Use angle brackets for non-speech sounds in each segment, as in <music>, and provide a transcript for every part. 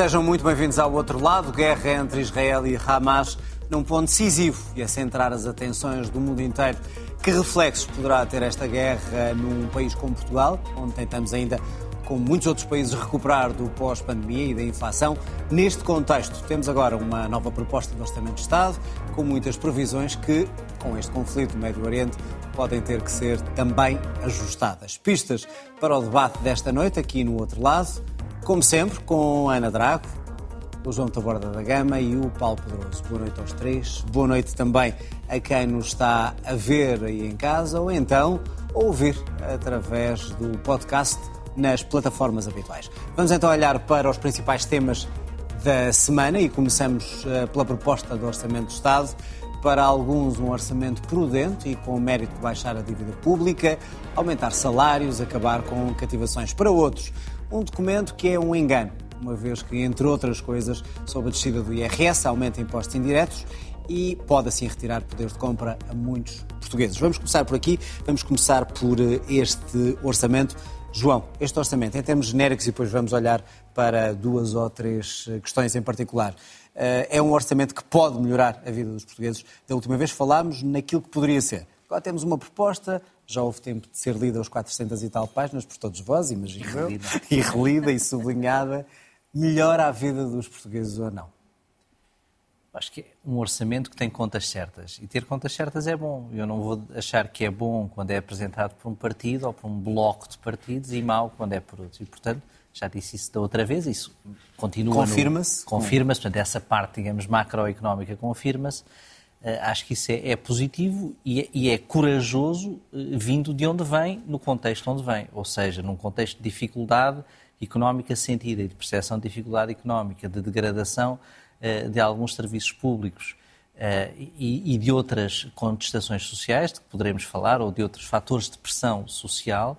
Sejam muito bem-vindos ao outro lado. Guerra entre Israel e Hamas num ponto decisivo e a centrar as atenções do mundo inteiro. Que reflexos poderá ter esta guerra num país como Portugal, onde tentamos ainda, como muitos outros países, recuperar do pós-pandemia e da inflação? Neste contexto, temos agora uma nova proposta de Orçamento de Estado, com muitas previsões que, com este conflito no Médio Oriente, podem ter que ser também ajustadas. Pistas para o debate desta noite, aqui no outro lado, como sempre, com Ana Drago, o João Taborda da Gama e o Paulo Pedroso. Boa noite aos três. Boa noite também a quem nos está a ver aí em casa ou então ouvir através do podcast nas plataformas habituais. Vamos então olhar para os principais temas da semana e começamos eh, pela proposta do Orçamento do Estado. Para alguns, um orçamento prudente e com o mérito de baixar a dívida pública, aumentar salários, acabar com cativações. Para outros, um documento que é um engano, uma vez que, entre outras coisas, sob a descida do IRS, aumenta impostos indiretos e pode assim retirar poder de compra a muitos portugueses. Vamos começar por aqui, vamos começar por eh, este orçamento. João, este orçamento, em termos genéricos, e depois vamos olhar para duas ou três eh, questões em particular, eh, é um orçamento que pode melhorar a vida dos portugueses. Da última vez falámos naquilo que poderia ser. Agora temos uma proposta, já houve tempo de ser lida aos 400 e tal páginas por todos vós, imagino e relida. <laughs> e relida e sublinhada. Melhora a vida dos portugueses ou não? Acho que é um orçamento que tem contas certas. E ter contas certas é bom. Eu não vou achar que é bom quando é apresentado por um partido ou por um bloco de partidos e mau quando é por outros. E, portanto, já disse isso da outra vez, isso continua. Confirma-se? Confirma-se, portanto, essa parte, digamos, macroeconómica confirma-se. Uh, acho que isso é, é positivo e é, e é corajoso uh, vindo de onde vem, no contexto onde vem. Ou seja, num contexto de dificuldade económica sentida e de percepção de dificuldade económica, de degradação uh, de alguns serviços públicos e, de outras contestações sociais, de que poderemos falar, ou de outros fatores de pressão social,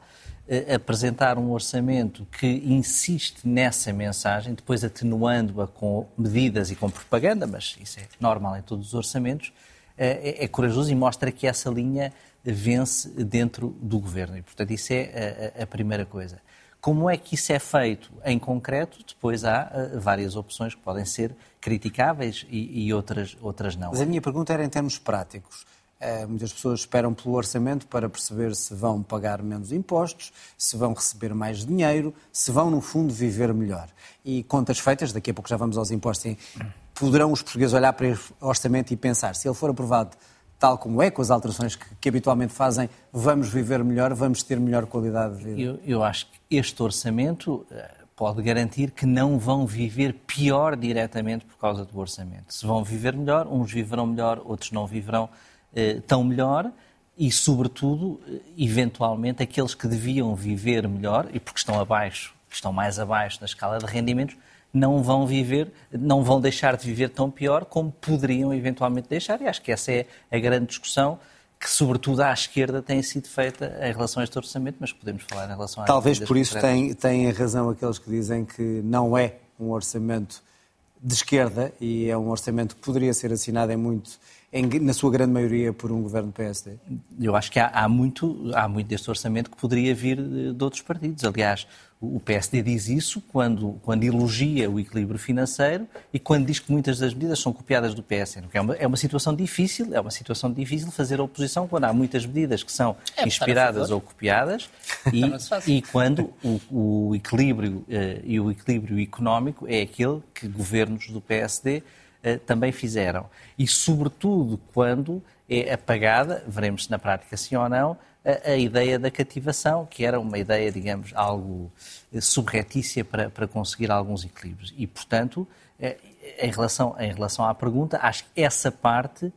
apresentar um orçamento que insiste nessa mensagem, depois atenuando-a com medidas e com propaganda, mas isso é normal em todos os orçamentos, é, é corajoso e mostra que essa linha vence dentro do governo. E, portanto, isso é a, a primeira coisa. Como é que isso é feito em concreto? Depois há uh, várias opções que podem ser criticáveis e, e, outras, outras não. Mas a minha pergunta era em termos práticos. Eh, muitas pessoas esperam pelo orçamento para perceber se vão pagar menos impostos, se vão receber mais dinheiro, se vão, no fundo, viver melhor. E contas feitas, daqui a pouco já vamos aos impostos, poderão os portugueses olhar para este orçamento e pensar, se ele for aprovado tal como é, com as alterações que, que, habitualmente fazem, vamos viver melhor, vamos ter melhor qualidade de vida? Eu, eu acho que este orçamento eh, pode garantir que não vão viver pior diretamente por causa do orçamento. Se vão viver melhor, uns viverão melhor, outros não viverão tão melhor e, sobretudo, eh, eventualmente, aqueles que deviam viver melhor e porque estão abaixo, estão mais abaixo na escala de rendimentos, não vão viver, não vão deixar de viver tão pior como poderiam eventualmente deixar. E acho que essa é a grande discussão que, sobretudo à esquerda, tem sido feita em relação a este orçamento, mas podemos falar em relação a Talvez por isso têm, têm razão aqueles que dizem que não é um orçamento de esquerda e é um orçamento que poderia ser assinado em muito em, na sua grande maioria, por um governo PSD? Eu acho que há, há, muito, há muito deste orçamento que poderia vir de, de outros partidos. Aliás, o PSD diz isso quando, quando elogia o equilíbrio financeiro e quando diz que muitas das medidas são copiadas do PSD. É uma, é uma situação difícil, é uma situação difícil fazer oposição quando há muitas medidas que são é, inspiradas ou copiadas e, <laughs> e quando o, o equilíbrio uh, e o equilíbrio económico é aquele que governos do PSD eh, também fizeram. E, sobretudo, quando é apagada, veremos se na prática sim ou não, a, a, ideia da cativação, que era uma ideia, digamos, algo eh, subretícia para, para conseguir alguns equilíbrios. E, portanto, eh, em relação, em relação à pergunta, acho que essa parte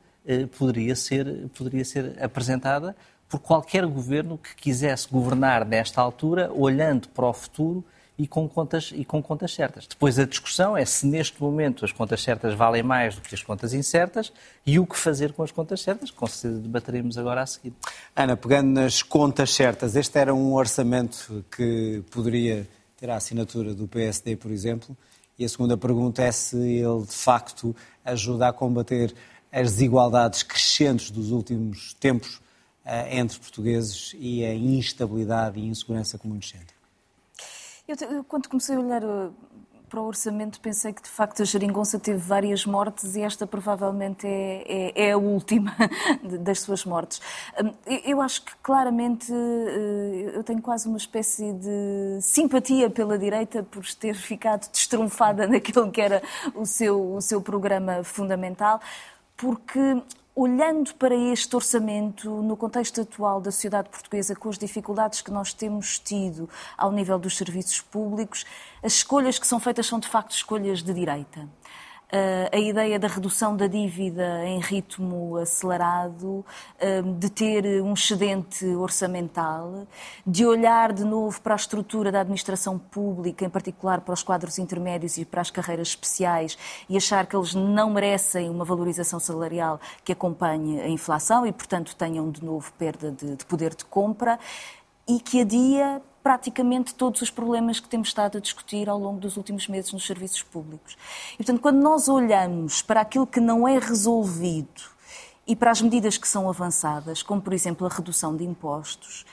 poderia, ser, poderia ser apresentada por qualquer governo que quisesse governar nesta altura, olhando para o futuro e com contas, e com contas certas. Depois a discussão é se neste momento as contas certas valem mais do que as contas incertas e o que fazer com as contas certas, com certeza debateremos agora a seguir. Ana, pegando nas contas certas, este era um orçamento que poderia ter a assinatura do PSD, por exemplo, e a segunda pergunta é se ele de facto ajuda a combater as desigualdades crescentes dos últimos tempos eh, entre portugueses e a instabilidade e insegurança que muitos sentem. Eu, quando comecei a olhar uh, para o orçamento, pensei que de facto a Jeringonça teve várias mortes e esta provavelmente é, é, é a última <laughs> das suas mortes. Hum, eu acho que claramente eh, eu tenho quase uma espécie de simpatia pela direita por ter ficado destrunfada <laughs> naquilo que era o seu, o seu programa fundamental, porque Olhando para este orçamento, no contexto atual da sociedade portuguesa, com as dificuldades que nós temos tido ao nível dos serviços públicos, as escolhas que são feitas são de facto escolhas de direita. Eh, a ideia da redução da dívida em ritmo acelerado, eh, de ter um excedente orçamental, de olhar de novo para a estrutura da administração pública, em particular para os quadros intermédios e para as carreiras especiais, e achar que eles não merecem uma valorização salarial que acompanhe a inflação e, portanto, tenham de novo perda de, de poder de compra e que adia praticamente todos os problemas que temos estado a discutir ao longo dos últimos meses nos serviços públicos. E, portanto, quando nós olhamos para aquilo que não é resolvido e para as medidas que são avançadas, como, por exemplo, a redução de impostos,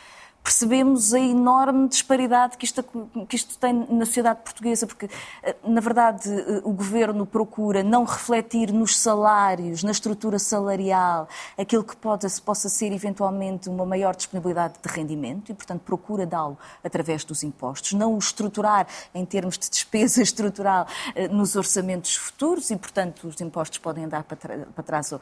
percebemos a enorme disparidade que isto, que isto tem na sociedade portuguesa, porque, eh, na verdade, eh, o governo procura não refletir nos salários, na estrutura salarial, aquilo que pode, possa ser eventualmente uma maior disponibilidade de rendimento e, portanto, procura dá-lo através dos impostos, não o estruturar em termos de despesa <laughs> estrutural eh, nos orçamentos futuros e, portanto, os impostos podem andar para trás ou,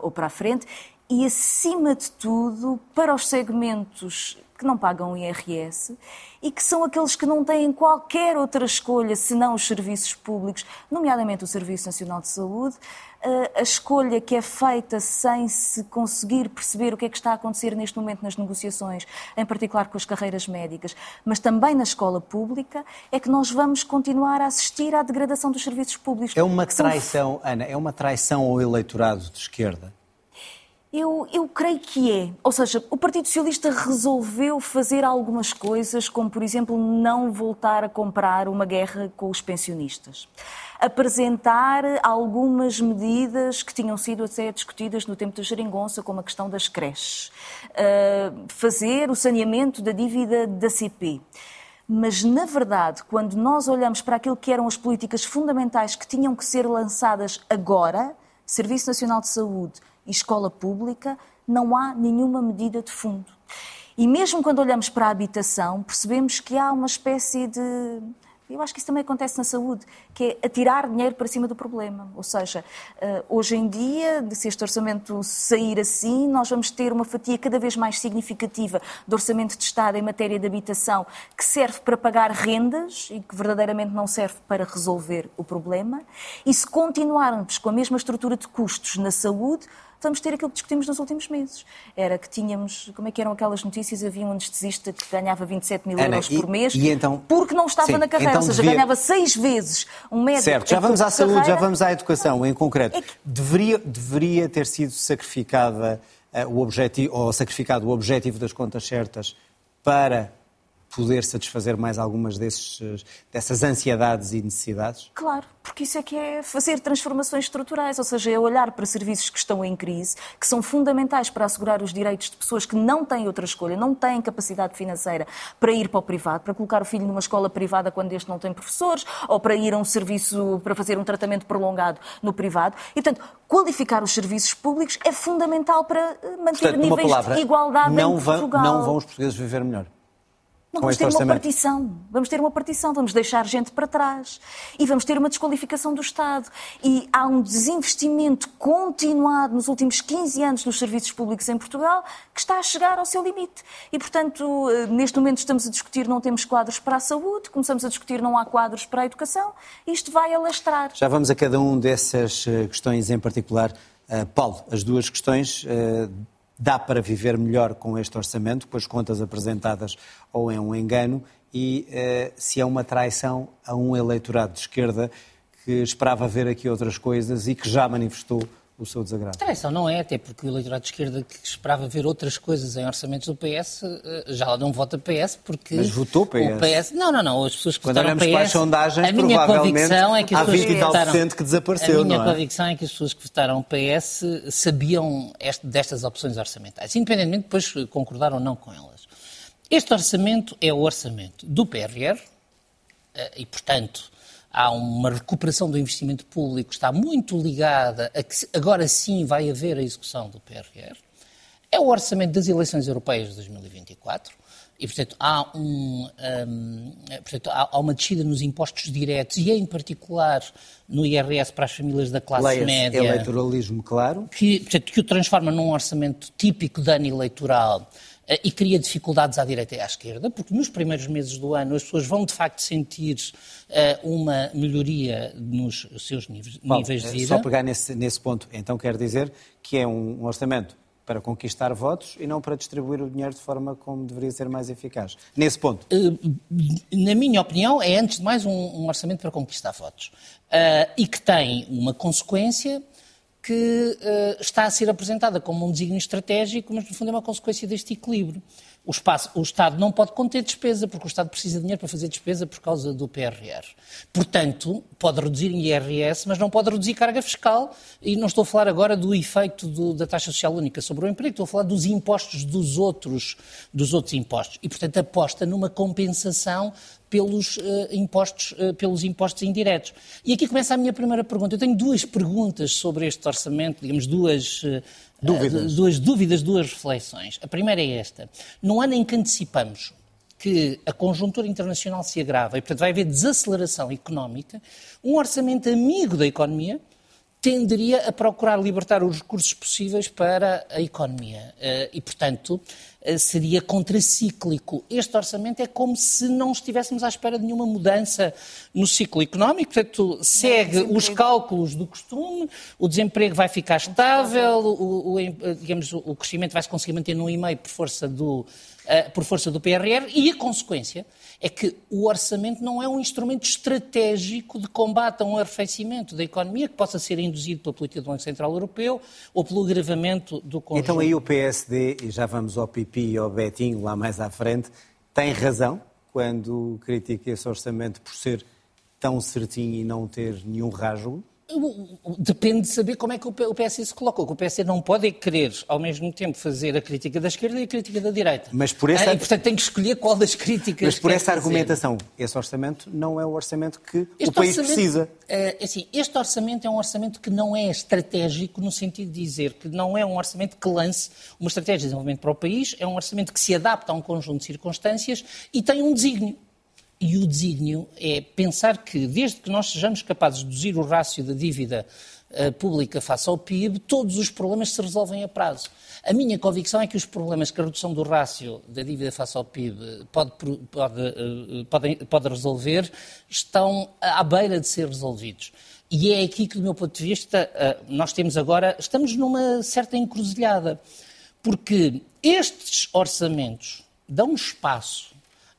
ou para a frente. E, acima de tudo, para os segmentos que não pagam IRS e que são aqueles que não têm qualquer outra escolha senão os serviços públicos, nomeadamente o Serviço Nacional de Saúde. Eh, a escolha que é feita sem se conseguir perceber o que é que está a acontecer neste momento nas negociações, em particular com as carreiras médicas, mas também na escola pública, é que nós vamos continuar a assistir à degradação dos serviços públicos. É uma traição, Ana, é uma traição ao eleitorado de esquerda eu, eu creio que é. Ou seja, o Partido Socialista resolveu fazer algumas coisas, como, por exemplo, não voltar a comprar uma guerra com os pensionistas. Apresentar algumas medidas que tinham sido até discutidas no tempo da geringonça, como a questão das creches. Uh, fazer o saneamento da dívida da CP. Mas, na verdade, quando nós olhamos para aquilo que eram as políticas fundamentais que tinham que ser lançadas agora, Serviço Nacional de Saúde, e escola pública, não há nenhuma medida de fundo. E mesmo quando olhamos para a habitação, percebemos que há uma espécie de eu acho que isso também acontece na saúde, que é atirar dinheiro para cima do problema. Ou seja, eh, hoje em dia, se este orçamento sair assim, nós vamos ter uma fatia cada vez mais significativa do orçamento de Estado em matéria de habitação, que serve para pagar rendas e que verdadeiramente não serve para resolver o problema. E se continuarmos com a mesma estrutura de custos na saúde, vamos ter aquilo que discutimos nos últimos meses. Era que tínhamos, como é que eram aquelas notícias? Havia um anestesista que ganhava 27 mil Ana, euros por mês e então, porque não estava sim, na carreira, então ou seja, devia... ganhava seis vezes um médico. Certo, já vamos à saúde, carreira. já vamos à educação em concreto. É que... deveria, deveria ter sido sacrificada uh, o objetivo, ou sacrificado o objetivo das contas certas para poder satisfazer mais algumas desses, dessas ansiedades e necessidades? Claro, porque isso é que é fazer transformações estruturais, ou seja, é olhar para serviços que estão em crise, que são fundamentais para assegurar os direitos de pessoas que não têm outra escolha, não têm capacidade financeira para ir para o privado, para colocar o filho numa escola privada quando este não tem professores, ou para ir a um serviço, para fazer um tratamento prolongado no privado. E, portanto, qualificar os serviços públicos é fundamental para eh, manter portanto, níveis palavra, de igualdade não em Portugal. Vão, não vão os portugueses viver melhor? Não, vamos ter uma partição. Vamos ter uma partição, vamos deixar gente para trás. E vamos ter uma desqualificação do Estado. E há um desinvestimento continuado nos últimos 15 anos nos serviços públicos em Portugal que está a chegar ao seu limite. E, portanto, eh, neste momento estamos a discutir, não temos quadros para a saúde, começamos a discutir, não há quadros para a educação. Isto vai alastrar. Já vamos a cada um dessas eh, questões em particular. Uh, Paulo, as duas questões. Uh, dá para viver melhor com este orçamento, com as contas apresentadas ou é um engano, e uh, se é uma traição a um eleitorado de esquerda que esperava ver aqui outras coisas e que já manifestou o seu desagrado. Traição não é, até porque o eleitorado de esquerda que esperava ver outras coisas em orçamentos do PS eh, já não vota PS porque... Mas votou PS. O PS não, não, não, as pessoas que Quando votaram PS... para as sondagens, a minha convicção é que as pessoas que votaram... que desapareceu, A minha é? convicção é que as pessoas que votaram PS sabiam este, destas opções orçamentais, independentemente depois concordar ou não com elas. Este orçamento é o orçamento do PRR eh, e, portanto há uma recuperação do investimento público, está muito ligada a que agora sim vai haver a execução do PRR. É o orçamento das eleições europeias de 2024. E, portanto, há, um, um, portanto, há uma descida nos impostos diretos e, em particular, no IRS para as famílias da classe média. eleitoralismo, claro. Que, portanto, que o transforma num orçamento típico de ano eleitoral e cria dificuldades à direita e à esquerda, porque nos primeiros meses do ano as pessoas vão de facto sentir uh, uma melhoria nos seus níveis, Bom, níveis de vida. Só pegar nesse, nesse ponto, então quer dizer que é um, orçamento para conquistar votos e não para distribuir o dinheiro de forma como deveria ser mais eficaz. Nesse ponto. Na minha opinião, é antes de mais um, orçamento para conquistar votos. E que tem uma consequência que uh, está a ser apresentada como um desígnio estratégico, mas no fundo é uma consequência deste equilíbrio. O, espaço, o Estado não pode conter despesa, porque o Estado precisa de dinheiro para fazer despesa por causa do PRR. Portanto, pode reduzir em IRS, mas não pode reduzir carga fiscal. E não estou a falar agora do efeito do, da taxa social única sobre o emprego, estou a falar dos impostos dos outros, dos outros impostos. E, portanto, aposta numa compensação pelos, uh, impostos, uh, pelos impostos indiretos. E aqui começa a minha primeira pergunta. Eu tenho duas perguntas sobre este orçamento, digamos, duas. Uh, dúvidas. duas dúvidas, duas reflexões. A primeira é esta. No ano em que antecipamos que a conjuntura internacional se agrava e, portanto, vai haver desaceleração económica, um orçamento amigo da economia tenderia a procurar libertar os recursos possíveis para a economia. E, portanto, seria contracíclico. Este orçamento é como se não estivéssemos à espera de nenhuma mudança no ciclo económico, portanto, segue os cálculos do costume, o desemprego vai ficar estável, o, o digamos, o crescimento vai se conseguir manter no e-mail por força do, uh, por força do PRR e a consequência é que o orçamento não é um instrumento estratégico de combate a um arrefecimento da economia que possa ser induzido pela política do Banco Central Europeu ou pelo agravamento do conjunto. Então aí o PSD, e já vamos ao Pipi e ao Betinho lá mais à frente, tem razão quando critica esse orçamento por ser tão certinho e não ter nenhum rasgo? Depende de saber como é que o PS se coloca. O PS não pode é querer, ao mesmo tempo, fazer a crítica da esquerda e a crítica da direita. Mas por essa... Ah, e, portanto, tem que escolher qual das críticas Mas por essa argumentação, esse orçamento não é o orçamento que este o país precisa. É, assim, este orçamento é um orçamento que não é estratégico no sentido de dizer que não é um orçamento que lance uma estratégia de desenvolvimento para o país, é um orçamento que se adapta a um conjunto de circunstâncias e tem um desígnio. E o desígnio é pensar que, desde que nós sejamos capazes de reduzir o rácio da dívida uh, pública face ao PIB, todos os problemas se resolvem a prazo. A minha convicção é que os problemas que a redução do rácio da dívida face ao PIB pode, pode, uh, pode, pode resolver estão à beira de ser resolvidos. E é aqui que, do meu ponto de vista, nós temos agora, estamos numa certa encruzilhada, porque estes orçamentos dão espaço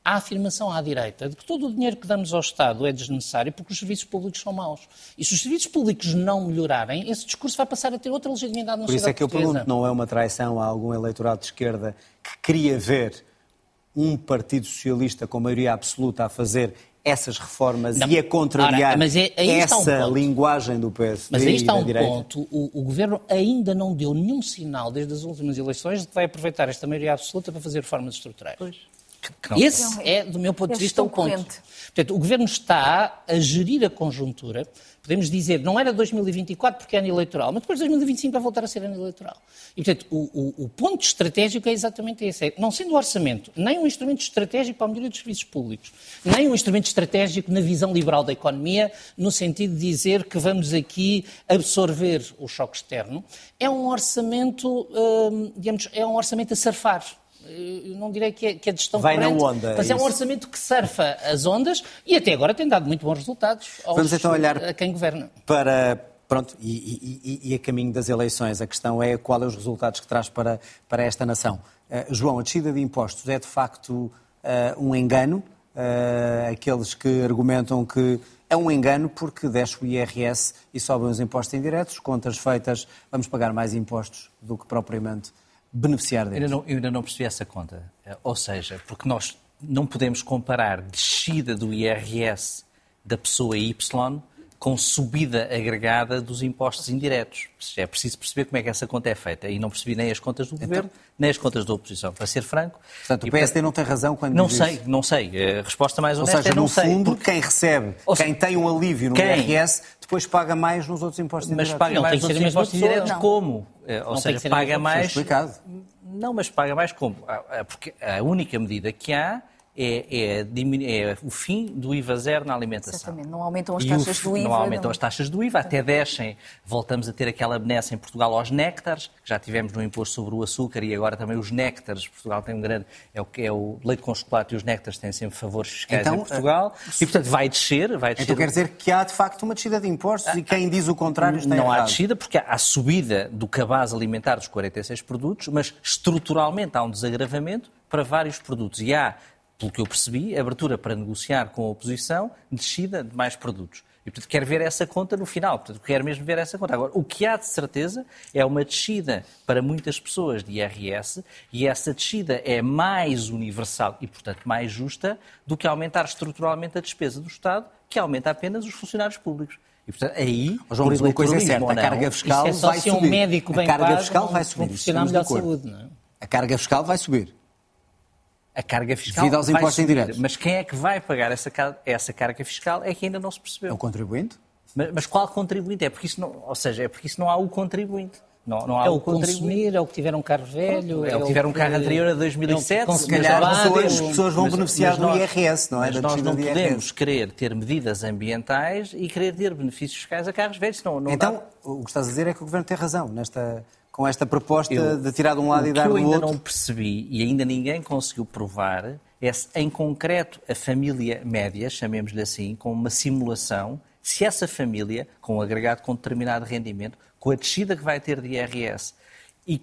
a afirmação à direita de que todo o dinheiro que damos ao Estado é desnecessário porque os serviços públicos são maus. E se os serviços públicos não melhorarem, esse discurso vai passar a ter outra legitimidade na Por isso é que portuguesa. eu pergunto, não é uma traição a algum eleitorado de esquerda que queria ver um Partido Socialista com maioria absoluta a fazer essas reformas não, e a contrariar ora, é, essa um linguagem do PSD Mas aí está um direita. ponto. O, o, Governo ainda não deu nenhum sinal, desde as últimas eleições, de que vai aproveitar esta maioria absoluta para fazer reformas estruturais. Pois. Esse é, do meu ponto de vista, o ponto. Portanto, o Governo está a gerir a conjuntura. Podemos dizer, não era 2024 porque é ano eleitoral, mas depois de 2025 vai voltar a ser ano eleitoral. E, portanto, o, o, o ponto estratégico é exatamente esse. É, não sendo o orçamento nem um instrumento estratégico para a melhoria dos serviços públicos, nem um instrumento estratégico na visão liberal da economia, no sentido de dizer que vamos aqui absorver o choque externo, é um orçamento, hum, digamos, é um orçamento a surfar eu não direi que é, que é de gestão Vai corrente, na onda, mas é, um orçamento que surfa as ondas e até agora tem dado muito bons resultados aos, Vamos então olhar a quem governa. Para, pronto, e, e, e, a caminho das eleições, a questão é qual é os resultados que traz para, para esta nação. Uh, João, a descida de impostos é de facto uh, um engano? Uh, aqueles que argumentam que é um engano porque desce o IRS e sobem os impostos indiretos, contas feitas, vamos pagar mais impostos do que propriamente beneficiar deles. Ainda, não, eu ainda não percebi essa conta. Ou seja, porque nós não podemos comparar descida do IRS da pessoa Y com subida agregada dos impostos indiretos. É preciso perceber como é que essa conta é feita. E não percebi nem as contas do então, Governo, nem as contas da oposição, para ser franco. Portanto, o PSD não tem razão quando Não diz sei, isso. não sei. A resposta mais honesta Ou seja, é não no sei. fundo, porque... quem recebe, seja, quem tem um alívio no quem? IRS, depois paga mais nos outros impostos indiretos. Mas paga não, mais nos outros impostos indiretos como? Eh, ou não seja, paga mais... Explicado. Não, mas paga mais como? Ah, ah, porque a única medida que há é, é, é, o fim do IVA zero na alimentação. Exatamente, não aumentam as taxas do IVA. Não aumentam não... as taxas do IVA, até descem. Voltamos a ter aquela benesse em Portugal aos néctares, que já tivemos no imposto sobre o açúcar e agora também os néctares. Portugal tem um grande. É o é o leite com chocolate e os néctares têm sempre favores fiscais então, em Portugal. E, portanto, vai descer. Vai descer. Então quer dizer que há, de facto, uma descida de impostos e quem diz o contrário está Não errado. há descida, porque há a subida do cabaz alimentar dos 46 produtos, mas estruturalmente há um desagravamento para vários produtos. E há pelo que eu percebi, abertura para negociar com a oposição, descida de mais produtos. E, portanto, quero ver essa conta no final. Portanto, quero mesmo ver essa conta. Agora, o que há de certeza é uma descida para muitas pessoas de IRS e essa descida é mais universal e, portanto, mais justa do que aumentar estruturalmente a despesa do Estado, que aumenta apenas os funcionários públicos. E, portanto, aí, João, uma coisa é certa, a carga fiscal é vai se subir. um médico bem a carga pago fiscal vai subir. melhor saúde, não é? A carga fiscal vai subir a carga fiscal devido aos impostos subir, indiretos. Mas quem é que vai pagar essa, essa carga fiscal é que ainda não se percebeu. É o contribuinte? Mas, mas, qual contribuinte? É porque isso não, ou seja, é porque isso não há o contribuinte. Não, não há é o, o consumir, é o que tiver um carro velho. É, é o que tiver um carro anterior a 2007. É se calhar as pessoas, pessoas, vão mas, beneficiar mas nós, do IRS, não é? Mas nós não podemos querer ter medidas ambientais e querer ter benefícios fiscais a carros velhos. Não, não então, dá. o que estás a dizer é que o Governo tem razão nesta, com esta proposta eu, de tirar de um lado e dar do outro. O que eu ainda não percebi e ainda ninguém conseguiu provar é se, em concreto, a família média, chamemos-lhe assim, com uma simulação, se essa família, com um agregado com determinado rendimento, com a descida que vai ter de IRS e,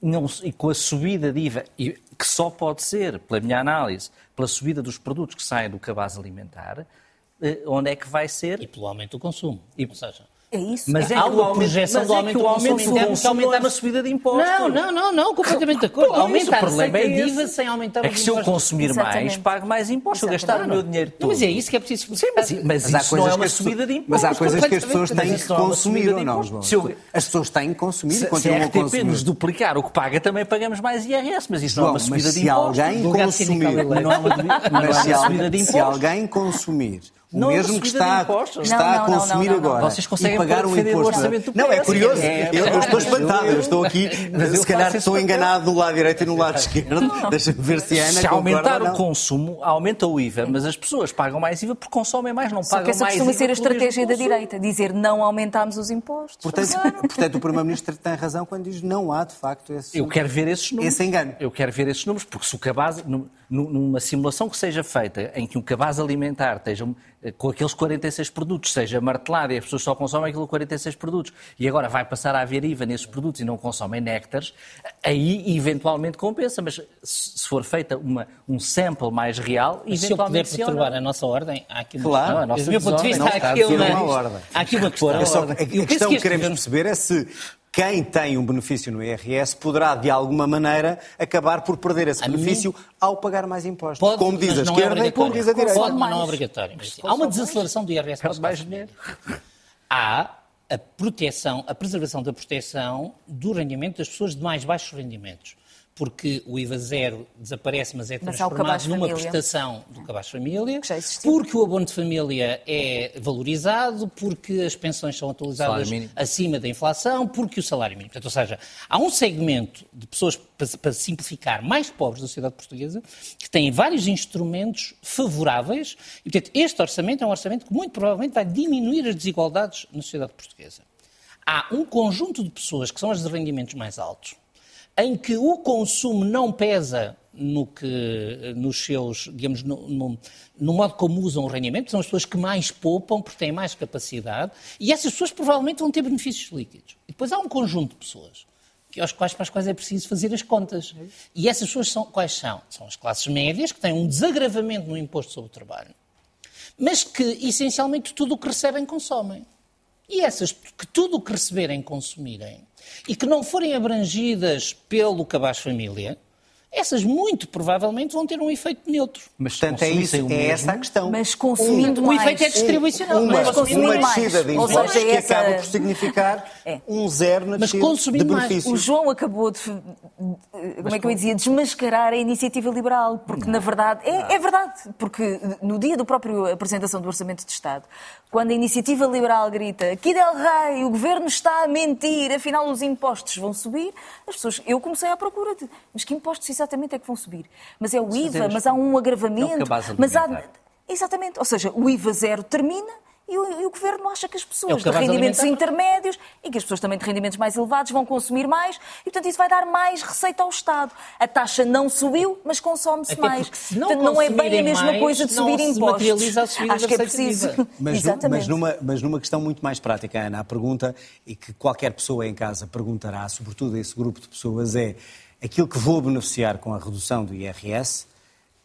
não, e com a subida de IVA, e, que só pode ser, pela minha análise, pela subida dos produtos que saem do cabaz alimentar, eh, onde é que vai ser? E pelo aumento do consumo. E, ou seja, é isso. Mas é, há uma projeção mas do é aumento que do consumo consumo não é uma subida de impostos. Não, não, não, não, completamente de acordo. Aumentar o problema a é IVA esse. sem aumentar É que se eu consumir mais, pago mais impostos. Se eu gastar o meu dinheiro todo. Não, mas é isso que é preciso Sim, mas, mas, há isso não é coisas uma que as subida de pessoas- impostos. Mas há coisas que as pessoas têm Mas que é consumir ou não. João? Se As pessoas têm que consumir e Se, se a continuam a RTP consumir. nos duplicar o que paga, também pagamos mais IRS, mas isso não é uma mas subida de se impostos. alguém consumir, é é mas se, uma al- subida de se alguém consumir o Não é mesmo que está, que está Não, a não, consumir não, não, não. agora Vocês conseguem e pagar um defender o imposto. orçamento do Não, é curioso. É, eu, eu estou espantado. eu- estou aqui, mas eu se calhar estou papel. enganado no lado direito e no lado <laughs> esquerdo. Deixa-me ver se a Ana Se aumentar o consumo, aumenta o IVA, mas as pessoas pagam mais IVA porque consomem mais, não Só pagam que essa mais costuma IVA ser a estratégia da direita, dizer não aumentámos os impostos. Portanto, <laughs> portanto, o Primeiro-Ministro tem razão quando diz não há, de facto, esse... Eu quero ver esses números. Esse engano. Eu quero ver esses números, porque se o cabaz, num- num- numa simulação que seja feita, em que um cabaz alimentar esteja com aqueles 46 produtos, seja martelado e as pessoas só consomem aqueles 46 produtos, e agora vai passar a haver IVA nesses produtos e não consomem néctares, aí eventualmente compensa. Mas se for feita uma, um sample mais real, Mas se eu puder eventualmente perturbar a nossa ordem, há aqui uma Claro, questão. Do meu ponto de vista, há aqui uma, há aqui uma que queremos perceber é se quem tem um benefício no IRS poderá, de alguma maneira, acabar por perder esse A mim- benefício ao pagar mais impostos. Pode, como diz a é esquerda e como diz a direita. Pode, mas não é obrigatório. Há uma desaceleração do IRS Perde mais dinheiro. há a proteção, a preservação da proteção do rendimento das pessoas de mais baixos rendimentos. Porque o IVA zero desaparece, mas é Mas o transformado cabaz numa família. prestação do cabaz família. Porque o abono de família é valorizado, porque as pensões são atualizadas acima da inflação, porque o salário mínimo. Portanto, ou seja, há um segmento de pessoas, para, para simplificar, mais pobres da sociedade portuguesa, que têm vários instrumentos favoráveis e, portanto, este orçamento é um orçamento que muito provavelmente vai diminuir as desigualdades na sociedade portuguesa. Há um conjunto de pessoas que são as de rendimentos mais altos, em que o consumo não pesa no que, nos seus, digamos, no, no- no modo como usam o rendimento, são as pessoas que mais poupam porque têm mais capacidade, e essas pessoas provavelmente vão ter benefícios líquidos. E depois há um conjunto de pessoas que, aos quais, para as quais é preciso fazer as contas. E essas pessoas são, quais são? São as classes médias, que têm um desagravamento no imposto sobre o trabalho, mas que, essencialmente, tudo o que recebem consomem. E essas que tudo o que receberem consumirem e que não forem abrangidas pelo cabaz família, essas muito provavelmente vão ter um efeito neutro. Mas, Portanto, é, isso, é essa a questão. Mas consumindo um, mais. O efeito é distribuicional. Uma, mas consumindo uma descida de impostos que essa... acaba por significar é. um zero na descida de benefícios. O João acabou de, como é que eu ia dizer, desmascarar a iniciativa liberal, porque na verdade, é, é verdade, porque no dia do próprio apresentação do Orçamento de Estado, quando a iniciativa liberal grita aqui Del Rey, o governo está a mentir, afinal os impostos vão subir, as pessoas, eu comecei à procura de, mas que impostos exatamente é que vão subir? Mas é o IVA, mas há um agravamento. É mas há, exatamente, ou seja, o IVA zero termina e o, e o, governo acha que as pessoas é de rendimentos intermédios e que as pessoas também de rendimentos mais elevados vão consumir mais e, portanto, isso vai dar mais receita ao Estado. A taxa não subiu, mas consome-se mais. não portanto, não é bem a mesma mais, coisa de subir impostos. Acho que é preciso. <laughs> Mas, Exatamente. mas, numa, mas numa questão muito mais prática, Ana, a pergunta e que qualquer pessoa em casa perguntará, sobretudo a esse grupo de pessoas, é aquilo que vou beneficiar com a redução do IRS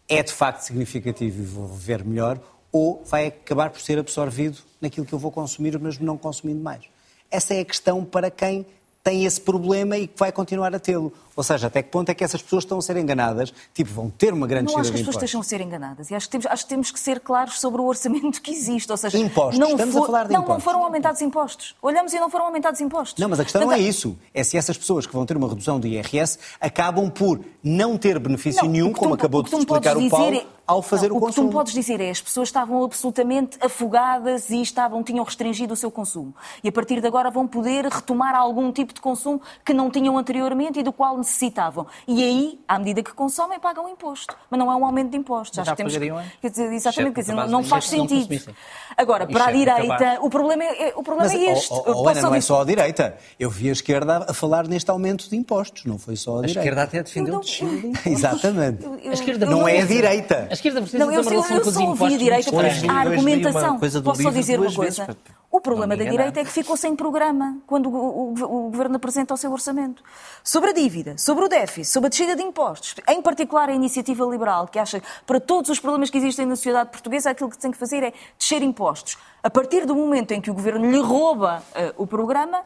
é de facto significativo e vou ver melhor ou vai acabar por ser absorvido naquilo que eu vou consumir, mesmo não consumindo mais. Essa é a questão para quem tem esse problema e que vai continuar a tê-lo. Ou seja, até que ponto é que essas pessoas estão a ser enganadas? Tipo, vão ter uma grande Não acho que as pessoas estejam a ser enganadas. E acho que, temos, acho que temos que ser claros sobre o orçamento que existe. Ou seja, impostos. Não Estamos for... a falar de não, impostos. Não, foram aumentados impostos. Olhamos e não foram aumentados impostos. Não, mas a questão Portanto, não é isso. É se essas pessoas que vão ter uma redução do IRS acabam por não ter benefício não, nenhum, como acabou de explicar o Paulo, é... ao fazer não, o, consumo. O que tu podes dizer é as pessoas estavam absolutamente afogadas e estavam, tinham restringido o seu consumo. E a partir de agora vão poder retomar algum tipo de consumo que não tinham anteriormente e do qual necessitavam. E aí, à medida que consomem, pagam imposto. Mas não é um aumento de impostos. Acho que temos que... Quer dizer, exatamente, quer dizer, não, não faz sentido. Agora, para a direita, o problema é, o problema Mas, é este. Oh, oh, Ana, não é só a direita. Eu vi a esquerda a falar neste aumento de impostos, não foi só a, a direita. A esquerda até defendeu o descida de impostos. Exatamente. Eu, eu, a esquerda não, não é a direita. Esquerda precisa não, eu, ter uma relação eu, com os impostos. Eu só ouvi a direita para a argumentação. Posso só dizer uma coisa? Vezes, o problema da direita é que ficou sem programa quando o, o, o, Governo apresenta o seu orçamento. Sobre a dívida, sobre o déficit, sobre a descida de impostos, em particular a iniciativa liberal, que acha que para todos os problemas que existem na sociedade portuguesa, aquilo que tem que fazer é descer impostos. A partir do momento em que o Governo lhe rouba uh, o programa,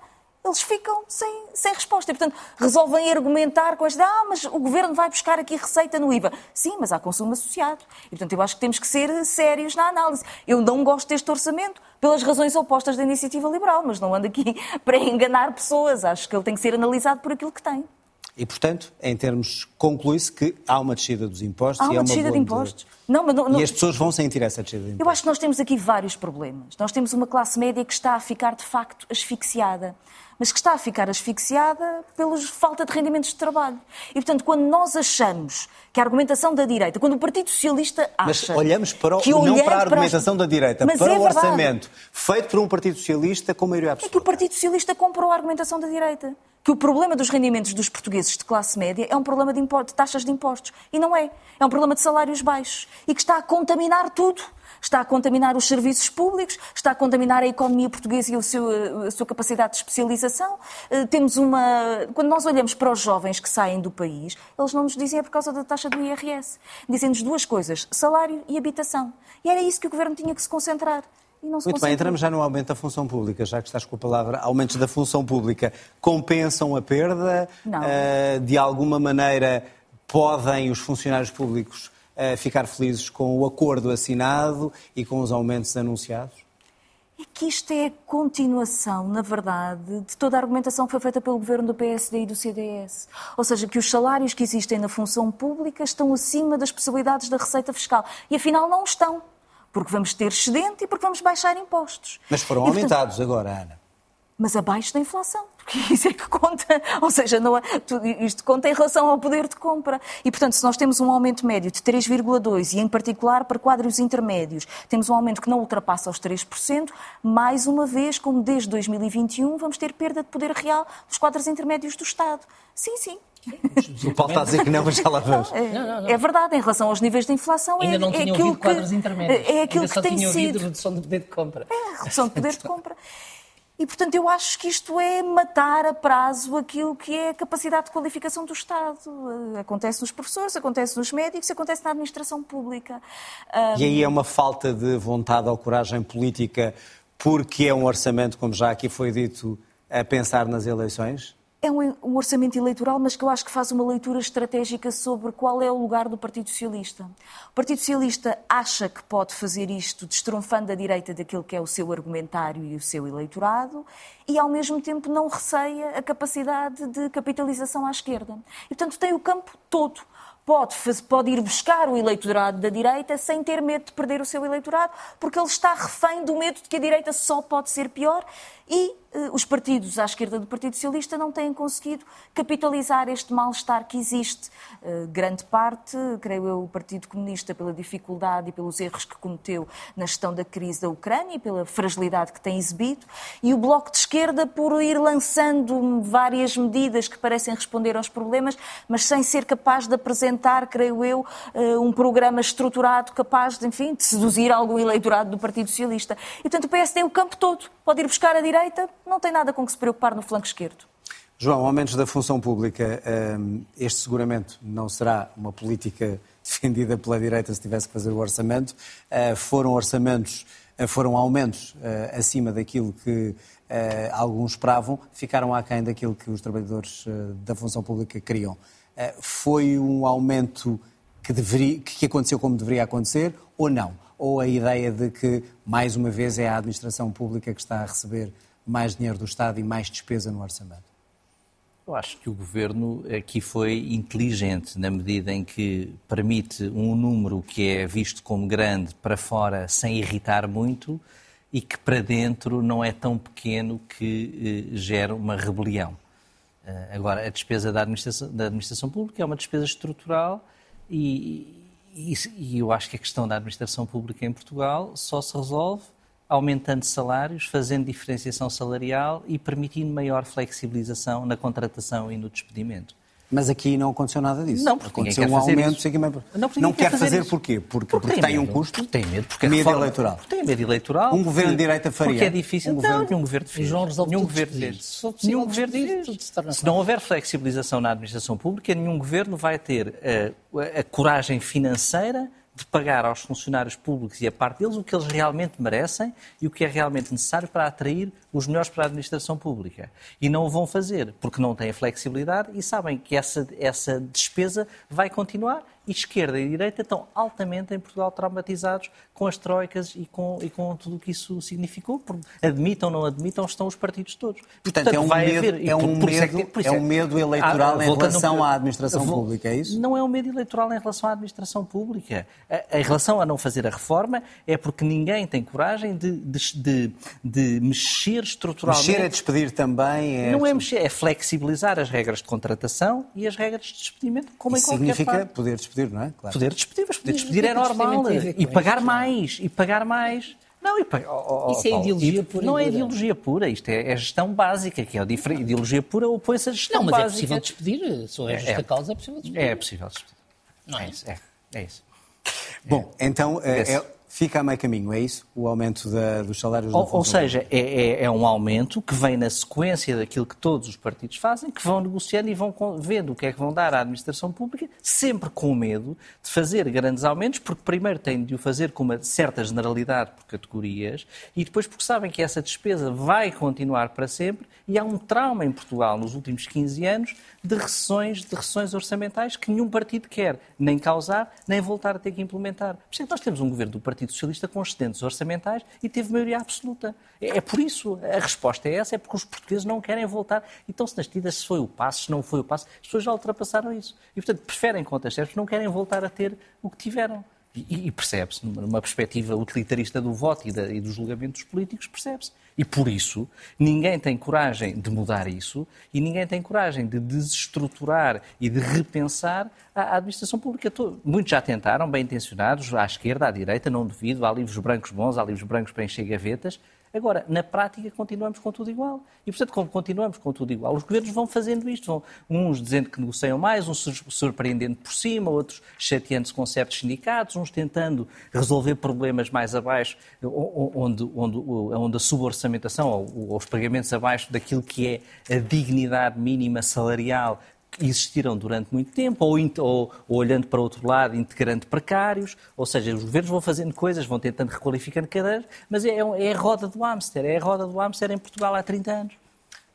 eles ficam sem, sem resposta. E, portanto, resolvem argumentar com esta, ah, mas o governo vai buscar aqui receita no IVA. Sim, mas há consumo associado. E, portanto, eu acho que temos que ser sérios na análise. Eu não gosto deste orçamento pelas razões opostas da iniciativa liberal, mas não ando aqui <laughs> para enganar pessoas. Acho que ele tem que ser analisado por aquilo que tem. E, portanto, em termos, conclui-se que há uma descida dos impostos. Há uma, e descida de impostos. Não, mas não, não... E as pessoas vão sentir essa descida de impostos. Eu acho que nós temos aqui vários problemas. Nós temos uma classe média que está a ficar, de facto, asfixiada mas que está a ficar asfixiada pela falta de rendimentos de trabalho. E, portanto, quando nós achamos que a argumentação da direita, quando o Partido Socialista acha... Mas olhamos para o, que não para a argumentação para as... da direita, mas para é o orçamento feito por um Partido Socialista com maioria absoluta. É que o Partido Socialista comprou a argumentação da direita. Que o problema dos rendimentos dos portugueses de classe média é um problema de, de taxas de impostos. E não é. É um problema de salários baixos. E que está a contaminar tudo está a contaminar os serviços públicos, está a contaminar a economia portuguesa e a, seu, a sua capacidade de especialização. Eh, temos uma. Quando nós olhamos para os jovens que saem do país, eles não nos dizem é por causa da taxa do IRS. Dizem-nos duas coisas: salário e habitação. E era isso que o governo tinha que se concentrar. Muito bem, entramos já no aumento da função pública, já que estás com a palavra aumentos da função pública. Compensam a perda? Não. Uh, de alguma maneira podem os funcionários públicos ficar felizes com o acordo assinado e com os aumentos anunciados? É que isto é a continuação, na verdade, de toda a argumentação que foi feita pelo governo do PSD e do CDS. Ou seja, que os salários que existem na função pública estão acima das possibilidades da receita fiscal. E afinal não estão. Porque vamos ter excedente e porque vamos baixar impostos. Mas foram e, aumentados portanto, agora, Ana mas abaixo da inflação, porque <laughs> isso é que conta. Ou seja, não isto conta em relação ao poder de compra. E, portanto, se nós temos um aumento médio de 3,2% e, em particular, para quadros intermédios, temos um aumento que não ultrapassa os 3%, mais uma vez, como desde 2021, vamos ter perda de poder real dos quadros intermédios do Estado. Sim, sim. O Paulo está a dizer que não, mas já lá vamos. É, não, não, não. é verdade, em relação aos níveis de inflação, Ainda é, não tinha é ouvido quadros intermédios. É aquilo Ainda que tem sido. redução de poder de compra. É, redução de poder de compra. E, portanto, eu acho que isto é matar a prazo aquilo que é a capacidade de qualificação do Estado. Eh, acontece nos professores, acontece nos médicos, acontece na administração pública. E aí é uma falta de vontade ou coragem política porque é um orçamento, como já aqui foi dito, a pensar nas eleições? É um, um, orçamento eleitoral, mas que eu acho que faz uma leitura estratégica sobre qual é o lugar do Partido Socialista. O Partido Socialista acha que pode fazer isto destronfando a direita daquilo que é o seu argumentário e o seu eleitorado e, ao mesmo tempo, não receia a capacidade de capitalização à esquerda. E, portanto, tem o campo todo pode, pode ir buscar o eleitorado da direita sem ter medo de perder o seu eleitorado, porque ele está refém do medo de que a direita só pode ser pior e eh, os partidos à esquerda do Partido Socialista não têm conseguido capitalizar este mal-estar que existe. Eh, grande parte, creio eu, o Partido Comunista, pela dificuldade e pelos erros que cometeu na gestão da crise da Ucrânia e pela fragilidade que tem exibido, e o Bloco de Esquerda por ir lançando várias medidas que parecem responder aos problemas, mas sem ser capaz de apresentar, creio eu, eh, um programa estruturado capaz, de, enfim, de seduzir algum eleitorado do Partido Socialista. E, portanto, o PS tem o campo todo. Pode ir buscar a direita direita não tem nada com que se preocupar no flanco esquerdo. João, aumentos da função pública, hum, este seguramente não será uma política <laughs> defendida pela direita se tivesse que fazer o orçamento. Uh, foram orçamentos, uh, foram aumentos uh, acima daquilo que alguns esperavam, ficaram aquém daquilo que os trabalhadores da função pública queriam. Foi um aumento que, deveria, que aconteceu como deveria acontecer ou não? Ou a ideia de que, mais uma vez, é a administração pública que está a receber mais dinheiro do Estado e mais despesa no orçamento? Eu acho que o governo aqui foi inteligente na medida em que permite um número que é visto como grande para fora sem irritar muito e que para dentro não é tão pequeno que eh, gera uma rebelião. Uh, agora, a despesa da administração, da administração, pública é uma despesa estrutural e, e, eu acho que a questão da administração pública em Portugal só se resolve aumentando salários, fazendo diferenciação salarial e permitindo maior flexibilização na contratação e no despedimento. Mas aqui não aconteceu nada disso. Não, porque aconteceu um aumento. Isso. Não, não quer, quer fazer, porquê? Porque, porque, porque tem, medo, um custo. Porque tem medo. Porque medo reforma, eleitoral. Porque tem medo eleitoral. Um governo de direita faria. Porque é difícil. Um governo, nenhum governo fez. João resolve nenhum tudo governo fez. Nenhum governo fez. Se não houver flexibilização na administração pública, nenhum governo vai ter uh, a coragem financeira de pagar aos funcionários públicos e a parte deles o que eles realmente merecem e o que é realmente necessário para atrair os melhores para a administração pública. E não o vão fazer, porque não têm flexibilidade e sabem que essa, essa despesa vai continuar esquerda e direita estão altamente em Portugal traumatizados com as troicas e com, e com tudo o que isso significou. Admitam ou não admitam, estão os partidos todos. Portanto, Portanto é, um medo, haver, é, um por, é medo, é, é, um medo eleitoral ah, em relação à administração vou, pública, é isso? Não é um medo eleitoral em relação à administração pública. em relação a não fazer a reforma é porque ninguém tem coragem de, de, de, de mexer estruturalmente. Mexer é despedir também? É... Não é mexer, é flexibilizar as regras de contratação e as regras de despedimento, como em qualquer significa parte. poder despedir, não é? Claro. Poder despedir, mas poder despedir é normal. E pagar mais, e pagar mais. Não, e, oh, oh, Isso é ideologia pura. Não é ideologia pura, isto é, é gestão básica, que é a diferente. Ideologia pura opõe-se à gestão não, mas básica. é possível despedir, se houver justa é, causa, é possível despedir. É possível despedir. Não é? É isso. É, é isso. Bom, então, é, fica a meio caminho, é isso? O aumento da, dos salários Ou, ou seja, é, é, é, um aumento que vem na sequência daquilo que todos os partidos fazem, que vão negociando e vão vendo o que é que vão dar à administração pública, sempre com medo de fazer grandes aumentos, porque primeiro têm de o fazer com uma certa generalidade por categorias e depois porque sabem que essa despesa vai continuar para sempre e há um trauma em Portugal nos últimos 15 anos de recessões, de recessões orçamentais que nenhum partido quer nem causar, nem voltar a ter que implementar. Por isso é que nós temos um governo do Partido Socialista com excedentes orçamentais e teve maioria absoluta. É, é, por isso, a resposta é essa, é porque os portugueses não querem voltar. Então, se nas tidas se foi o passo, se não foi o passo, as pessoas já ultrapassaram isso. E, portanto, preferem contas certas, não querem voltar a ter o que tiveram. E, e percebe-se, numa perspectiva utilitarista do voto e, da, e dos julgamentos políticos, percebe-se. E por isso, ninguém tem coragem de mudar isso e ninguém tem coragem de desestruturar e de repensar a, a administração pública. Muitos já tentaram, bem intencionados, à esquerda, à direita, não duvido, há livros brancos bons, há livros brancos para encher gavetas, Agora, na prática, continuamos com tudo igual. E, portanto, como continuamos com tudo igual, os governos vão fazendo isto. Vão, uns dizendo que negociam mais, uns surpreendendo por cima, outros chateando-se com certos sindicatos, uns tentando resolver problemas mais abaixo, onde, onde, onde a suborçamentação ou, ou os pagamentos abaixo daquilo que é a dignidade mínima salarial existiram durante muito tempo, ou, ou, ou, olhando para outro lado, integrando precários, ou seja, os governos vão fazendo coisas, vão tentando requalificando cadeiras, mas é, é a roda do hamster, é a roda do hamster em Portugal há 30 anos.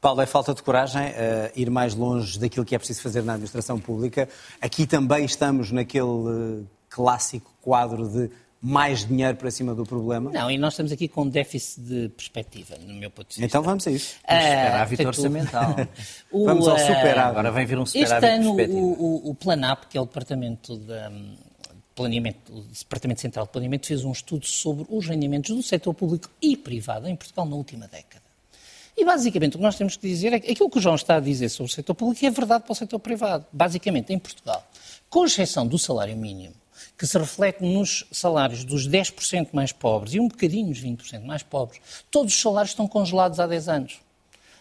Paulo, é falta de coragem uh, ir mais longe daquilo que é preciso fazer na administração pública. Aqui também estamos naquele uh, clássico quadro de mais dinheiro para cima do problema? Não, e nós estamos aqui com um déficit de perspectiva, no meu ponto de vista. Então vamos a isso. Vamos superávit uh, orçamental. <laughs> o, vamos ao superávit. Agora vem vir um superávit Este ano, o, o, o Planap, que é o Departamento de Planeamento, o Departamento Central de Planeamento, fez um estudo sobre os rendimentos do setor público e privado em Portugal na última década. E basicamente o que nós temos que dizer é que aquilo que o João está a dizer sobre o setor público é verdade para o setor privado. Basicamente, em Portugal, com exceção do salário mínimo, que se reflete nos salários dos 10% mais pobres e um bocadinho nos 20% mais pobres, todos os salários estão congelados há 10 anos.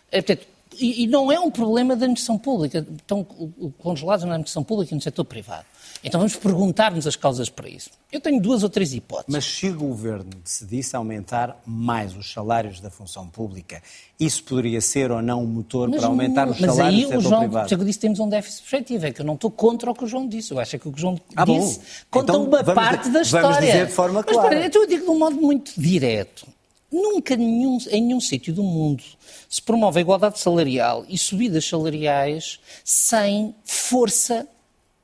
É, portanto, e, e, não é um problema da administração pública, estão congelados na administração pública e no setor privado. Então vamos perguntar-nos as causas para isso. Eu tenho duas ou três hipóteses. Mas se o governo decidisse aumentar mais os salários da função pública, isso poderia ser ou não um motor mas, para aumentar os mas salários aí, do setor o João, privado? Mas disse temos um déficit objetivo, é que eu não estou contra o que o João disse. Eu acho que o que o João ah, disse bom. conta então, uma parte da história. Vamos dizer de forma mas, clara. Mas, eu digo de um modo muito direto. Nunca nenhum, em nenhum sítio do mundo se promove a igualdade salarial e subidas salariais sem força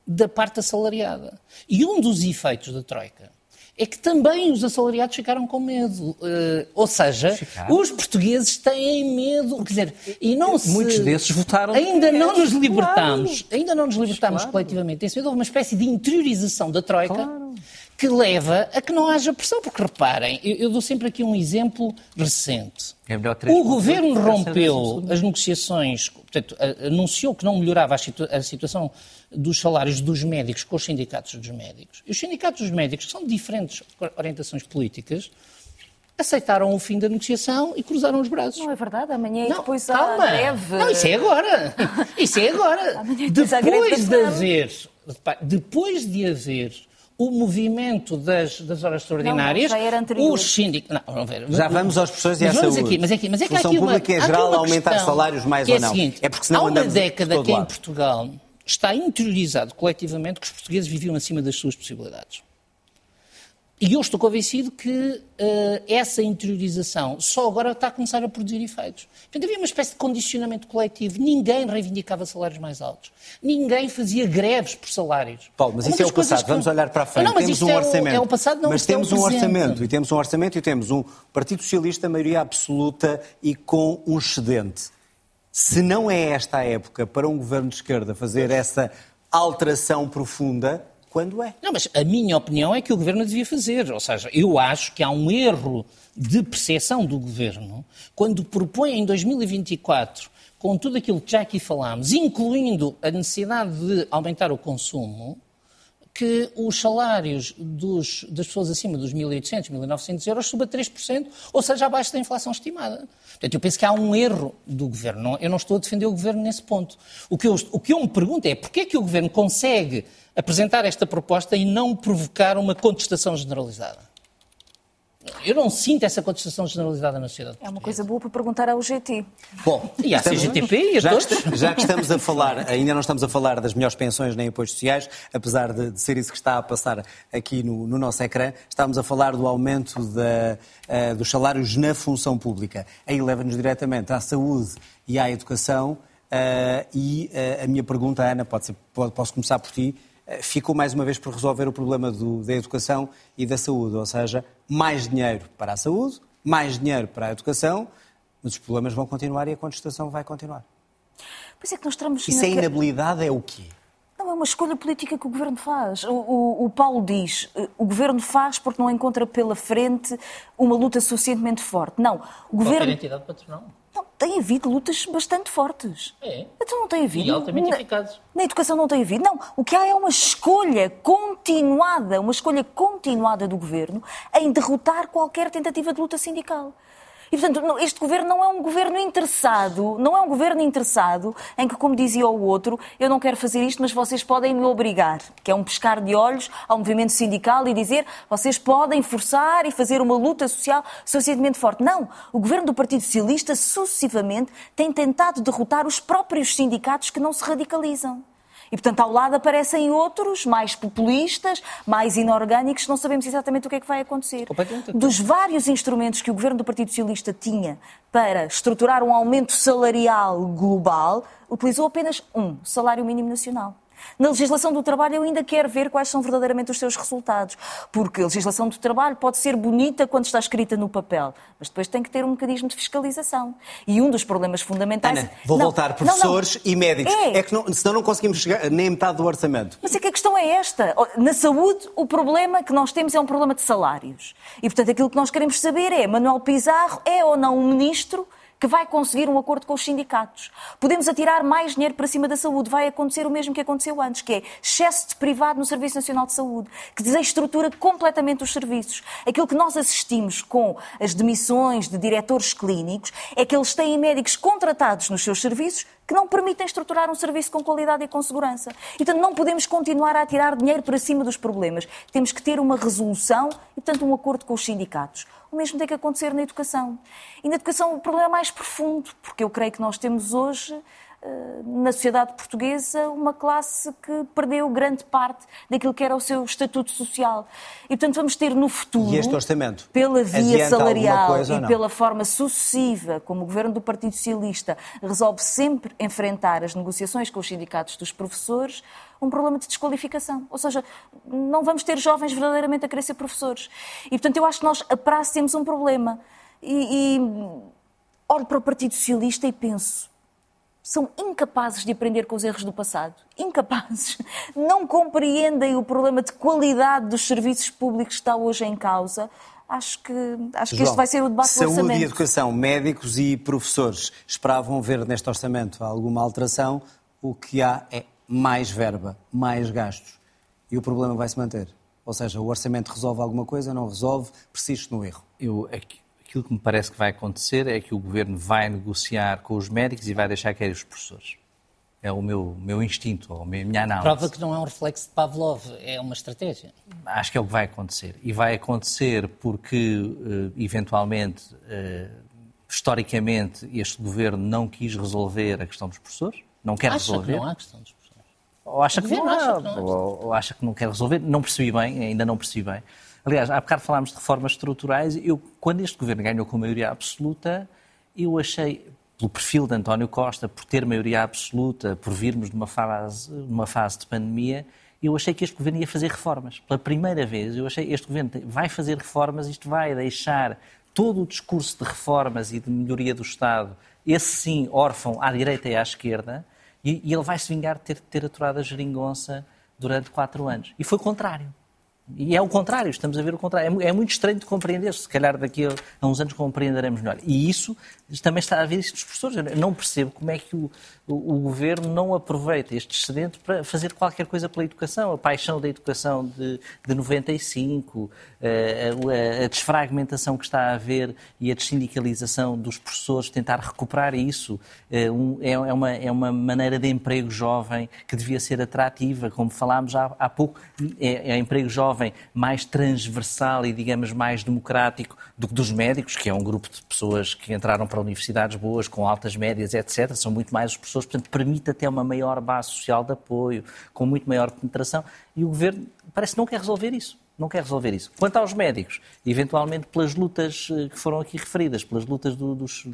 da parte assalariada. E um dos efeitos da Troika é que também os assalariados ficaram com medo. Uh, ou seja, ficaram. os portugueses têm medo. Quer dizer, e não se... Muitos desses votaram. Ainda não nos libertamos. Claro. Ainda não nos libertamos claro. coletivamente. Tem sido uma espécie de interiorização da Troika. Claro que leva a que não haja pressão. Porque reparem, eu, eu dou sempre aqui um exemplo recente. É o governo rompeu as negociações, portanto, anunciou que não melhorava a, situa a, situação dos salários dos médicos com os sindicatos dos médicos. E os sindicatos dos médicos, que são de diferentes orientações políticas, aceitaram o fim da negociação e cruzaram os braços. Não é verdade, amanhã não, depois calma. há greve. Não, isso é agora. <laughs> Isso é agora. depois de haver, depois de haver o movimento das, das horas extraordinárias, não, os sindicatos... Não, já vamos aos professores e à saúde. Aqui, mas, aqui, mas é que Função há aqui uma, pública é geral aumentar salários mais ou é não. Seguinte, é porque senão há uma década que em Portugal está interiorizado coletivamente que os portugueses viviam acima das suas possibilidades. E eu estou convencido que uh, essa interiorização só agora está a começar a produzir efeitos. Portanto, havia uma espécie de condicionamento coletivo. Ninguém reivindicava salários mais altos. Ninguém fazia greves por salários. Paulo, mas isso é o passado. Que... Vamos olhar para a frente. Não, mas temos um é orçamento. O, é o passado, não, mas temos é um orçamento. E temos um orçamento e temos um Partido Socialista, maioria absoluta e com um excedente. Se não é esta a época para um governo de esquerda fazer essa alteração profunda, quando é. Não, mas a minha opinião é que o Governo devia fazer. Ou seja, eu acho que há um erro de percepção do Governo quando propõe em 2024, com tudo aquilo que já aqui falámos, incluindo a necessidade de aumentar o consumo, que os salários dos, das pessoas acima dos 1.800, 1.900 euros suba 3%, ou seja, abaixo da inflação estimada. Portanto, eu penso que há um erro do Governo. Eu não estou a defender o Governo nesse ponto. O que eu, o que eu me pergunto é porquê é que o Governo consegue apresentar esta proposta e não provocar uma contestação generalizada. Eu não sinto essa contestação generalizada na sociedade. É uma coisa boa para perguntar ao GT. Bom, e à CGTP e a já todos. Que, já que estamos a falar, ainda não estamos a falar das melhores pensões nem impostos sociais, apesar de, de, ser isso que está a passar aqui no, no nosso ecrã, estamos a falar do aumento da, uh, dos salários na função pública. Aí leva-nos diretamente à saúde e à educação. Uh, e uh, a minha pergunta, Ana, pode ser, pode, posso começar por ti. Eh, ficou mais uma vez por resolver o problema do, da educação e da saúde, ou seja, mais dinheiro para a saúde, mais dinheiro para a educação, mas os problemas vão continuar e a contestação vai continuar. Pois é que nós estamos... Isso é inabilidade é o quê? Não, é uma escolha política que o Governo faz. O, o, o, Paulo diz, eh, o Governo faz porque não encontra pela frente uma luta suficientemente forte. Não, o Governo... Qualquer entidade patronal. Tem havido lutas bastante fortes. É. Então não tem havido. E altamente na, eficazes. Na educação não tem havido. Não, o que há é uma escolha continuada, uma escolha continuada do governo em derrotar qualquer tentativa de luta sindical. E, portanto, este governo não é um governo interessado, não é um governo interessado em que, como dizia o outro, eu não quero fazer isto, mas vocês podem me obrigar, que é um pescar de olhos ao movimento sindical e dizer vocês podem forçar e fazer uma luta social suficientemente forte. Não, o governo do Partido Socialista sucessivamente tem tentado derrotar os próprios sindicatos que não se radicalizam. E, portanto, ao lado aparecem outros, mais populistas, mais inorgânicos, não sabemos exatamente o que é que vai acontecer. Dos vários instrumentos que o governo do Partido Socialista tinha para estruturar um aumento salarial global, utilizou apenas um, salário mínimo nacional. Na legislação do trabalho, eu ainda quero ver quais são verdadeiramente os seus resultados, porque a legislação do trabalho pode ser bonita quando está escrita no papel, mas depois tem que ter um mecanismo de fiscalização. E um dos problemas fundamentais. Ana, vou não, voltar, professores não, não. e médicos. É, é que não, senão não conseguimos chegar nem a metade do orçamento. Mas é que a questão é esta. Na saúde, o problema que nós temos é um problema de salários. E, portanto, aquilo que nós queremos saber é: Manuel Pizarro é ou não um ministro que vai conseguir um acordo com os sindicatos. Podemos atirar mais dinheiro para cima da saúde. Vai acontecer o mesmo que aconteceu antes, que é excesso de privado no Serviço Nacional de Saúde, que desestrutura completamente os serviços. Aquilo que nós assistimos com as demissões de diretores clínicos é que eles têm médicos contratados nos seus serviços que não permitem estruturar um serviço com qualidade e com segurança. E, portanto, não podemos continuar a atirar dinheiro para cima dos problemas. Temos que ter uma resolução e, portanto, um acordo com os sindicatos. O mesmo tem que acontecer na educação. E na educação o problema é mais profundo, porque eu creio que nós temos hoje na sociedade portuguesa uma classe que perdeu grande parte daquilo que era o seu estatuto social. E, portanto, vamos ter no futuro, e este orçamento pela via salarial e pela forma sucessiva como o governo do Partido Socialista resolve sempre enfrentar as negociações com os sindicatos dos professores, um problema de desqualificação. Ou seja, não vamos ter jovens verdadeiramente a querer ser professores. E, portanto, eu acho que nós, a prazo, temos um problema. E, e olho para o Partido Socialista e penso, são incapazes de aprender com os erros do passado. Incapazes. Não compreendem o problema de qualidade dos serviços públicos que está hoje em causa. Acho que, acho João, que este vai ser o debate saúde do orçamento. Saúde e educação, médicos e professores esperavam ver neste orçamento alguma alteração. O que há é mais verba, mais gastos. E o problema vai se manter. Ou seja, o orçamento resolve alguma coisa, não resolve, persiste no erro. Eu, aqui, aquilo que me parece que vai acontecer é que o governo vai negociar com os médicos e vai deixar cair os professores. É o meu, meu instinto, ou a minha análise. Prova que não é um reflexo de Pavlov, é uma estratégia. Acho que é o que vai acontecer. E vai acontecer porque, eh, eventualmente, eh, historicamente, este governo não quis resolver a questão dos professores, não quer acha resolver. Que não há questão dos professores. Ou acha que não, acha que não, ou, ou acha que não quer resolver. Não percebi bem, ainda não percebi bem. Aliás, há bocado falámos de reformas estruturais. Eu, quando este governo ganhou com maioria absoluta, eu achei, pelo perfil de António Costa, por ter maioria absoluta, por virmos de uma fase, uma fase de pandemia, eu achei que este governo ia fazer reformas. Pela primeira vez, eu achei que este governo vai fazer reformas, isto vai deixar todo o discurso de reformas e de melhoria do Estado, esse sim, órfão à direita e à esquerda, e, e ele vai se vingar de ter, ter aturado a geringonça durante quatro anos. E foi o contrário. E é o contrário, estamos a ver o contrário. É, é muito estranho de compreender, se calhar daqui a, uns anos compreenderemos melhor. E isso também está a ver isso dos professores. Eu não percebo como é que o, o, o, governo não aproveita este excedente para fazer qualquer coisa pela educação. A paixão da educação de, de 95, eh, a, a, a, desfragmentação que está a haver e a dessindicalização dos professores, tentar recuperar isso. Eh, é, é, uma, é uma maneira de emprego jovem que devia ser atrativa, como falámos há, há pouco. É, é emprego jovem mais transversal e, digamos, mais democrático do que dos médicos, que é um grupo de pessoas que entraram para universidades boas, com altas médias, etc. São muito mais as pessoas, portanto, permite até uma maior base social de apoio, com muito maior penetração. E o governo parece que não quer resolver isso. Não quer resolver isso. Quanto aos médicos, eventualmente pelas lutas eh, que foram aqui referidas, pelas lutas do, dos,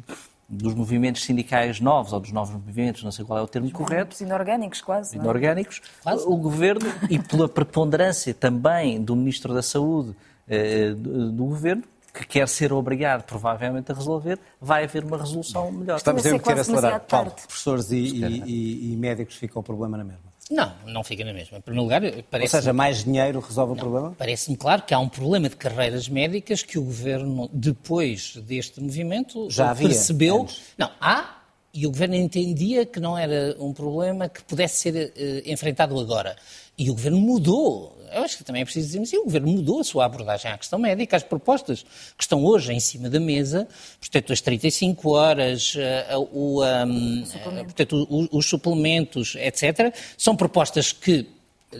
dos movimentos sindicais novos, ou dos novos movimentos, não sei qual é o termo Os correto. Inorgânicos, quase. É? Inorgânicos. Quase. O governo, e pela preponderância também do Ministro da Saúde, eh, do, do governo, que quer ser obrigado, provavelmente, a resolver, vai haver uma resolução melhor. Estamos a ter acelerado. Paulo, professores e, e, e, médicos ficam o problema na mesma. Não, não fica na mesma. Em primeiro lugar, parece. Ou seja, mais dinheiro resolve não, o problema? Parece-me claro que há um problema de carreiras médicas que o governo, depois deste movimento, Já havia percebeu. Antes. Não, há, e o governo entendia que não era um problema que pudesse ser uh, enfrentado agora. E o governo mudou eu acho que também é preciso dizer assim, o Governo mudou a sua abordagem à questão médica, as propostas que estão hoje em cima da mesa, portanto, as 35 horas, uh, o, um, portanto, os, os suplementos, etc., são propostas que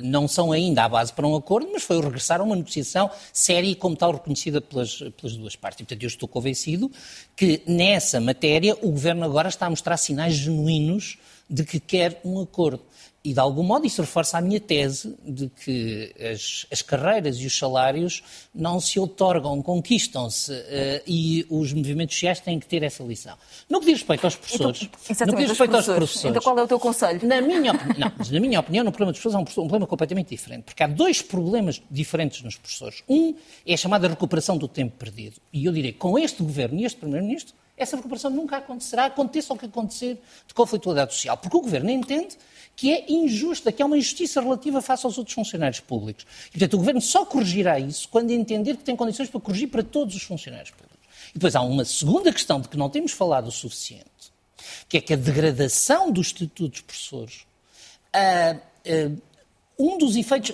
não são ainda à base para um acordo, mas foi o regressar a uma negociação séria e como tal reconhecida pelas, pelas duas partes. E, portanto, eu estou convencido que nessa matéria o Governo agora está a mostrar sinais genuínos de que quer um acordo. E, de algum modo, isso reforça a minha tese de que as, as carreiras e os salários não se otorgam, conquistam-se uh, e os movimentos sociais têm que ter essa lição. No que diz respeito aos professores... Então, no que diz respeito aos professores, então qual é o teu conselho? Na minha, não, mas na minha opinião, no problema dos professores é um, um problema completamente diferente, porque há dois problemas diferentes nos professores. Um é a chamada recuperação do tempo perdido. E eu direi, com este governo e este primeiro-ministro, essa recuperação nunca acontecerá, aconteça o que acontecer de conflitualidade social, porque o governo entende que é injusta, que é uma injustiça relativa face aos outros funcionários públicos. E, portanto, o Governo só corrigirá isso quando entender que tem condições para corrigir para todos os funcionários públicos. E depois há uma segunda questão de que não temos falado o suficiente, que é que a degradação do Estatuto dos Professores, uh, uh, um dos efeitos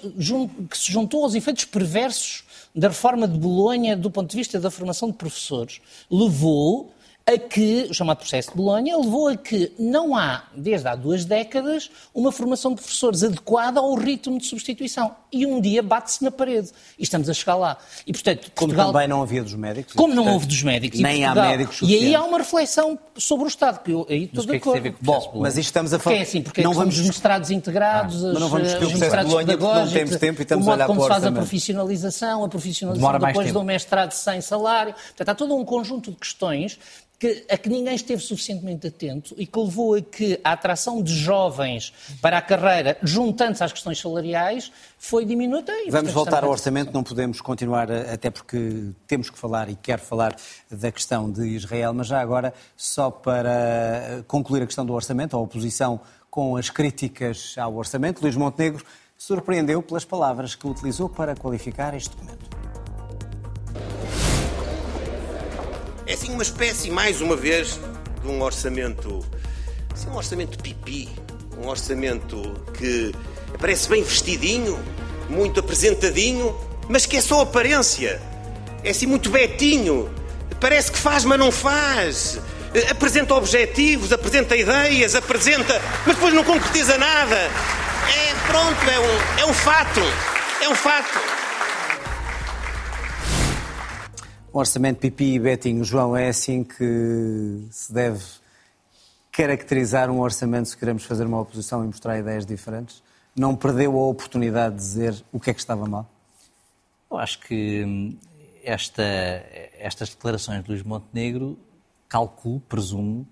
que se juntou aos efeitos perversos da reforma de Bolonha do ponto de vista da formação de professores, levou a que, o chamado processo de Bolonha, levou a que não há, desde há duas décadas, uma formação de professores adequada ao ritmo de substituição. E um dia bate-se na parede. E estamos a chegar lá. E, portanto, como Portugal... também não havia dos médicos. Como não houve dos médicos. Nem Portugal... há médicos E aí há uma reflexão sobre o Estado, que eu aí estou de acordo. Bom, mas isto estamos a falar... Porque é assim, porque não vamos... os mestrados integrados, ah, mas não vamos os mestrados de pedagógicos, não temos tempo e estamos o modo a olhar como se faz a profissionalização, a profissionalização depois do mestrado sem salário. Portanto, há todo um conjunto de questões que, a que ninguém esteve suficientemente atento e que levou a que a atração de jovens para a carreira, juntando-se às questões salariais, foi diminuta. E, Vamos voltar ao orçamento, não podemos continuar, até porque temos que falar e quero falar da questão de Israel, mas já agora, só para concluir a questão do orçamento, a oposição com as críticas ao orçamento, Luís Montenegro surpreendeu pelas palavras que utilizou para qualificar este documento. É assim uma espécie, mais uma vez, de um orçamento. Assim, um orçamento pipi. Um orçamento que parece bem vestidinho, muito apresentadinho, mas que é só aparência. É assim muito betinho. Parece que faz, mas não faz. Apresenta objetivos, apresenta ideias, apresenta, mas depois não concretiza nada. É pronto, é um, é um fato. É um fato. Um orçamento pipi e betinho. João, é assim que se deve caracterizar um orçamento se queremos fazer uma oposição e mostrar ideias diferentes? Não perdeu a oportunidade de dizer o que é que estava mal? Eu acho que hum, esta, estas declarações de Luís Montenegro, calculo, presumo,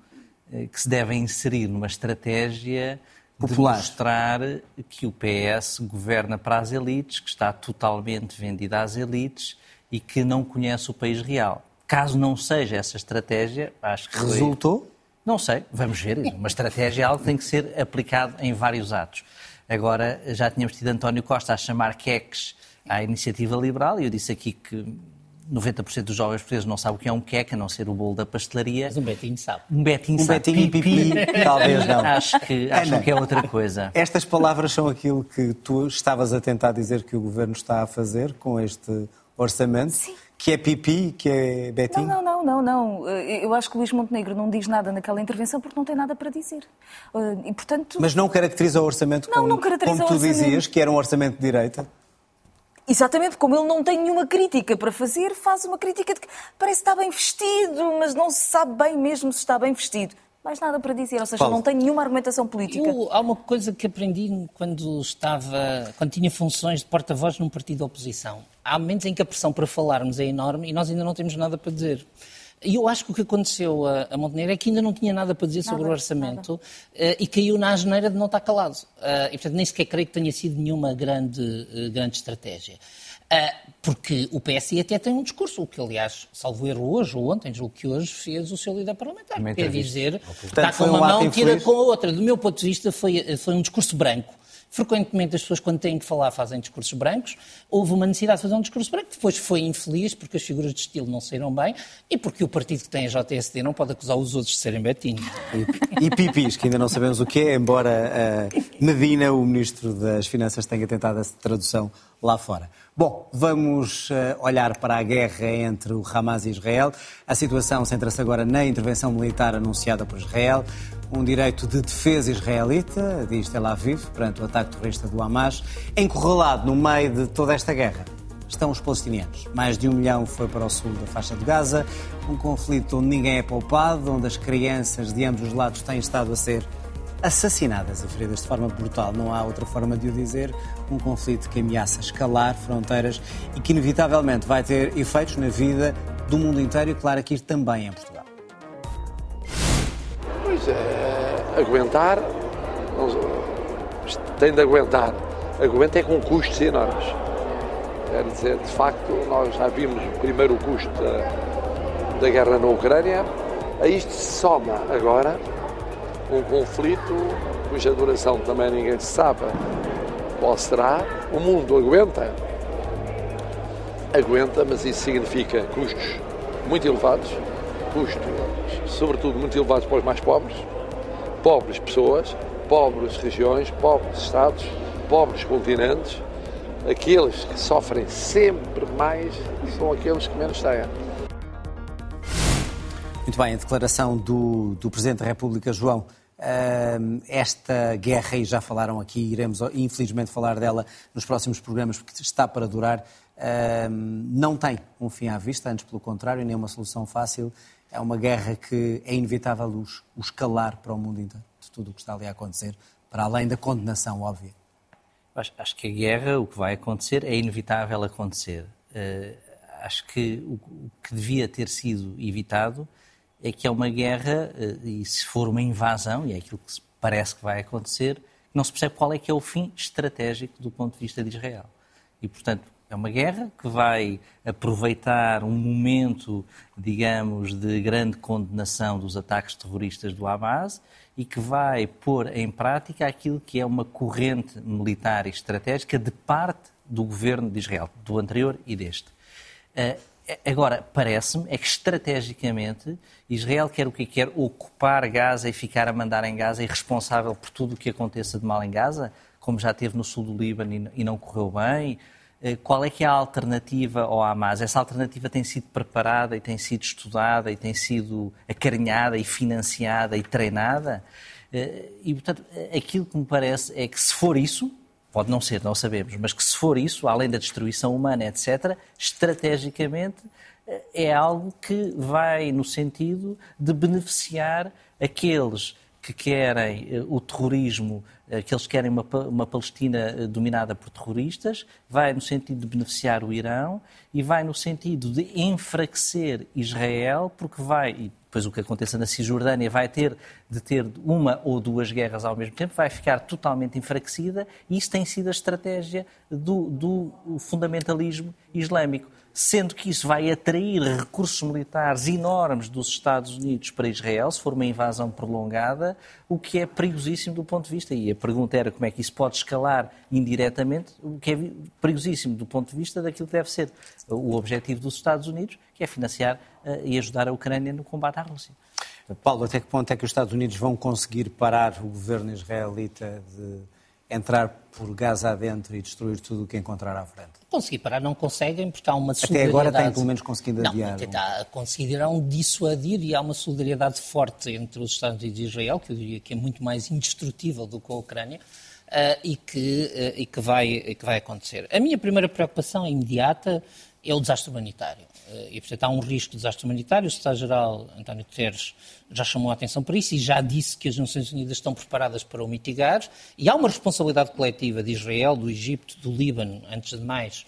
eh, que se devem inserir numa estratégia Popular. de mostrar que o PS governa para as elites, que está totalmente vendido às elites e que não conhece o país real. Caso não seja essa estratégia, acho que. Resultou? Foi... Não sei, vamos ver. Uma estratégia é algo que tem que ser aplicado em vários atos. Agora, já tínhamos tido António Costa a chamar queques à iniciativa liberal e eu disse aqui que 90% dos jovens portugueses não sabem o que é um queque, a não ser o bolo da pastelaria. Mas um betinho sabe. Um betinho um sabe. Betinho e pipi, talvez não. Acho que, acho que é outra coisa. Estas palavras são aquilo que tu estavas a tentar dizer que o Governo está a fazer com este orçamento, Sim. que é pipi, que é betinho? Não, não, não, não, não. Eu acho que o Luís Montenegro não diz nada naquela intervenção porque não tem nada para dizer. E, portanto... Mas não caracteriza o orçamento não, como, não caracteriza como tu orçamento. dizias, que era um orçamento de direita? Exatamente, como ele não tem nenhuma crítica para fazer, faz uma crítica de que parece que está bem vestido, mas não se sabe bem mesmo se está bem vestido mais nada para dizer, ou seja, Paulo. não tem nenhuma argumentação política. Eu, há uma coisa que aprendi quando estava, quando tinha funções de porta-voz num partido de oposição. Há momentos em que a pressão para falarmos é enorme e nós ainda não temos nada para dizer. E eu acho que o que aconteceu a, a Montenegro é que ainda não tinha nada para dizer nada, sobre o orçamento uh, e caiu na asneira de não estar calado. Uh, e, portanto, nem sequer creio que tenha sido nenhuma grande, uh, grande estratégia. Uh, porque o PSD até tem um discurso, o que aliás, salvo erro hoje ou ontem, julgo que hoje fez o seu líder parlamentar. Quer dizer, está com uma um mão, tira com a outra. Do meu ponto de vista, foi, foi um discurso branco. Frequentemente as pessoas, quando têm que falar, fazem discursos brancos. Houve uma necessidade de fazer um discurso branco, depois foi infeliz porque as figuras de estilo não saíram bem e porque o partido que tem a JSD não pode acusar os outros de serem betinhos. E, e pipis, que ainda não sabemos o que é, embora uh, Medina, o Ministro das Finanças, tenha tentado essa tradução lá fora. Bom, vamos uh, olhar para a guerra entre o Hamas e Israel. A situação centra-se agora na intervenção militar anunciada por Israel, um direito de defesa israelita, diz Tel Aviv, perante o ataque terrorista do Hamas, encurralado no meio de toda esta guerra. Estão os palestinianos. Mais de um milhão foi para o sul da faixa de Gaza, um conflito onde ninguém é poupado, onde as crianças de ambos os lados têm estado a ser assassinadas feridas de forma brutal. Não há outra forma de o dizer. Um conflito que ameaça escalar fronteiras e que, inevitavelmente, vai ter efeitos na vida do mundo inteiro e, claro, aqui também em Portugal. Pois é, aguentar, tem de aguentar. Aguenta é com custos enormes. Quer dizer, de facto, nós já vimos primeiro o custo da, da guerra na Ucrânia, a isto se soma agora um conflito cuja duração também ninguém sabe qual será. O mundo aguenta, aguenta, mas isso significa custos muito elevados, custos, sobretudo, muito elevados para os mais pobres, pobres pessoas, pobres regiões, pobres estados, pobres continentes. Aqueles que sofrem sempre mais são aqueles que menos têm. Muito bem, a declaração do, do Presidente da República, João, esta guerra, e já falaram aqui, iremos infelizmente falar dela nos próximos programas, porque está para durar, não tem um fim à vista, antes pelo contrário, nem uma solução fácil. É uma guerra que é inevitável o, escalar para o mundo inteiro, de tudo o que está ali a acontecer, para além da condenação óbvia. Acho, que a guerra, o que vai acontecer, é inevitável acontecer. Uh, acho que o que devia ter sido evitado é que é uma guerra, eh, e se for uma invasão, e é aquilo que parece que vai acontecer, não se percebe qual é que é o fim estratégico do ponto de vista de Israel. E, portanto, é uma guerra que vai aproveitar um momento, digamos, de grande condenação dos ataques terroristas do Hamas e que vai pôr em prática aquilo que é uma corrente militar e estratégica de parte do governo de Israel, do anterior e deste. Eh, Agora, parece-me é que estrategicamente Israel quer o que quer ocupar Gaza e ficar a mandar em Gaza e responsável por tudo o que aconteça de mal em Gaza, como já teve no sul do Líbano e não correu bem. Eh, qual é que é a alternativa ao Hamas? Essa alternativa tem sido preparada e tem sido estudada e tem sido acarinhada e financiada e treinada? Eh, e, portanto, aquilo que me parece é que se for isso, pode não ser, não sabemos, mas que se for isso, além da destruição humana, etc., estrategicamente eh, é algo que vai no sentido de beneficiar aqueles que querem eh, o terrorismo, aqueles que querem uma, uma Palestina eh, dominada por terroristas, vai no sentido de beneficiar o Irão e vai no sentido de enfraquecer Israel, porque vai, depois o que aconteça na Cisjordânia vai ter de ter uma ou duas guerras ao mesmo tempo, vai ficar totalmente enfraquecida e isso tem sido a estratégia do, do fundamentalismo islâmico sendo que isso vai atrair recursos militares enormes dos Estados Unidos para Israel, se for uma invasão prolongada, o que é perigosíssimo do ponto de vista. E a pergunta era como é que isso pode escalar indiretamente, o que é perigosíssimo do ponto de vista daquilo que deve ser o objetivo dos Estados Unidos, que é financiar uh, e ajudar a Ucrânia no combate à Rússia. Paulo, até que ponto é que os Estados Unidos vão conseguir parar o governo israelita de entrar por Gaza adentro e destruir tudo o que encontrar à frente? Conseguir parar não conseguem, porque há uma solidariedade... Até agora têm pelo menos conseguido adiar. Não, tá, conseguirão dissuadir e há uma solidariedade forte entre os Estados Unidos e Israel, que eu diria que é muito mais indestrutível do que a Ucrânia, uh, e, que, uh, e, que vai, e que vai acontecer. A minha primeira preocupação imediata é o desastre humanitário. Uh, e, portanto, há um risco de desastre humanitário. O Secretário-Geral António Guterres já chamou a atenção para isso e já disse que as Nações Unidas estão preparadas para o mitigar. E há uma responsabilidade coletiva de Israel, do Egito, do Líbano, antes de mais,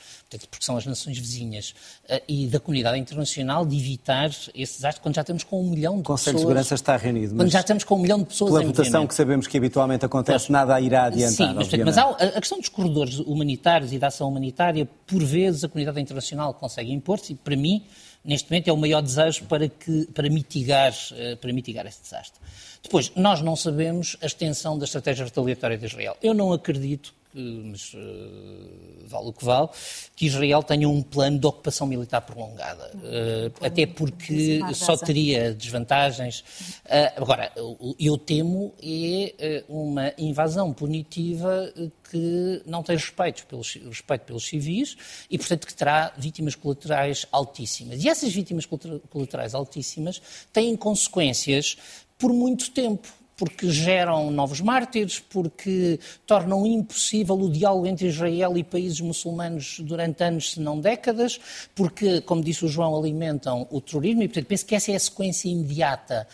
porque são as nações vizinhas, eh, e da comunidade internacional de evitar esse desastre quando já estamos com um milhão de pessoas. O Conselho de Segurança está reunido. Quando já estamos com um milhão de pessoas Pela votação que sabemos que habitualmente acontece, Pois, nada irá adiantar. Sim, mas, mas há, a questão dos corredores humanitários e da ação humanitária, por vezes a comunidade internacional consegue impor-se, e para mim neste momento é o maior desejo para, que, para, mitigar, eh, para mitigar esse desastre. Depois, nós não sabemos a extensão da estratégia retaliatória de Israel. Eu não acredito mas uh, vale o que vale, que Israel tenha um plano de ocupação militar prolongada. Uh, até porque só teria desvantagens. Uh, agora, eu temo é uma invasão punitiva que não tem respeito pelos, respeito pelos civis e, portanto, que terá vítimas colaterais altíssimas. E essas vítimas colaterais altíssimas têm consequências por muito tempo porque geram novos mártires, porque tornam impossível o diálogo entre Israel e países muçulmanos durante anos, se não décadas, porque, como disse o João, alimentam o terrorismo e, portanto, penso que essa é a sequência imediata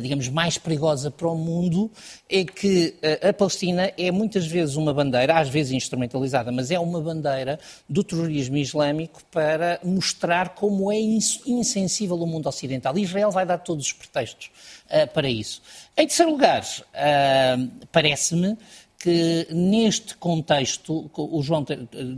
digamos, mais perigosa para o mundo é que a Palestina é muitas vezes uma bandeira, às vezes instrumentalizada, mas é uma bandeira do terrorismo islâmico para mostrar como é insensível o mundo ocidental. Israel vai dar todos os pretextos para isso. Em terceiro lugar, parece-me que neste contexto, o João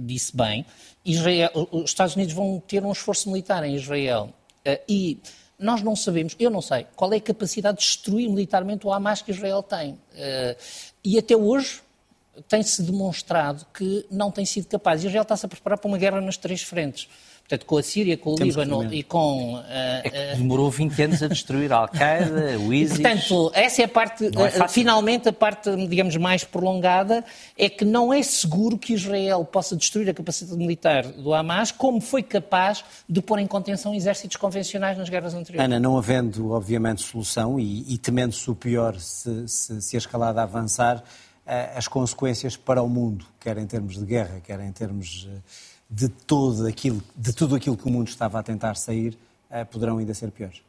disse bem, Israel, os Estados Unidos vão ter um esforço militar em Israel eh, e nós não sabemos, eu não sei, qual é a capacidade de destruir militarmente o Hamas que Israel tem. Eh, e até hoje tem-se demonstrado que não tem sido capaz. Israel está-se a preparar para uma guerra nas três frentes portanto, com a Síria, com o Temos Líbano e com. Uh, é demorou 20 anos a destruir a Al-Qaeda, o ISIS. Portanto, essa é a parte, é finalmente, a parte, digamos, mais prolongada, é que não é seguro que Israel possa destruir a capacidade militar do Hamas, como foi capaz de pôr em contenção exércitos convencionais nas guerras anteriores. Ana, não havendo, obviamente, solução e, e temendo-se o pior se, se, se a escalada avançar, as consequências para o mundo, quer em termos de guerra, quer em termos de, todo aquilo, de tudo aquilo que o mundo estava a tentar sair, uh, poderão ainda ser piores.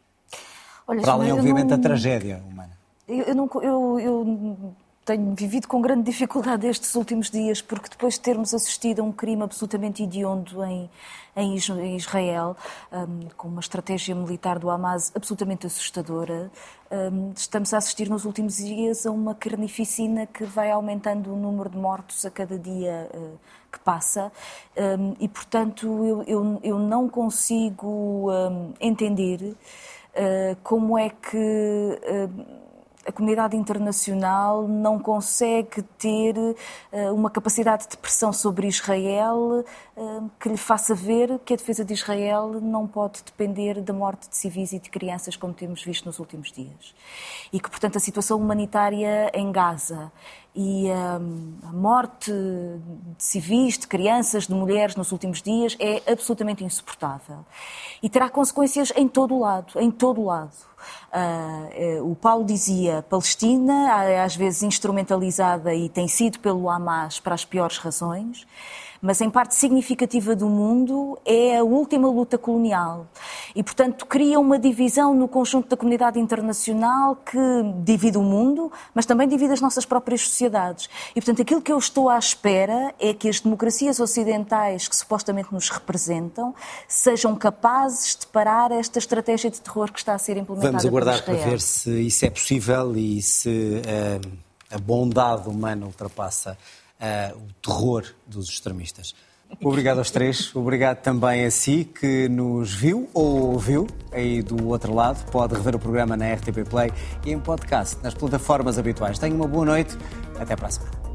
Olha, Para além, obviamente, não... da tragédia humana. Eu, eu, não, eu, eu tenho vivido com grande dificuldade estes últimos dias, porque depois de termos assistido a um crime absolutamente hediondo em, em Israel, um, com uma estratégia militar do Hamas absolutamente assustadora, um, estamos a assistir nos últimos dias a uma carnificina que vai aumentando o número de mortos a cada dia. Uh, que passa um, e, portanto, eu, eu, eu não consigo um, entender uh, como é que uh, a comunidade internacional não consegue ter uh, uma capacidade de pressão sobre Israel que lhe faça ver que a defesa de Israel não pode depender da morte de civis e de crianças, como temos visto nos últimos dias. E que, portanto, a situação humanitária em Gaza e um, a morte de civis, de crianças, de mulheres nos últimos dias é absolutamente insuportável. E terá consequências em todo o lado, em todo o lado. Uh, o Paulo dizia, Palestina, às vezes instrumentalizada e tem sido pelo Hamas para as piores razões mas em parte significativa do mundo é a última luta colonial. E, portanto, cria uma divisão no conjunto da comunidade internacional que divide o mundo, mas também divide as nossas próprias sociedades. E, portanto, aquilo que eu estou à espera é que as democracias ocidentais que supostamente nos representam sejam capazes de parar esta estratégia de terror que está a ser implementada Vamos aguardar para ver se isso é possível e se uh, a bondade humana ultrapassa o terror dos extremistas. Obrigado aos três, obrigado também a si que nos viu ou ouviu aí do outro lado. Pode rever o programa na RTP Play e em podcast nas plataformas habituais. Tenha uma boa noite, até para a semana.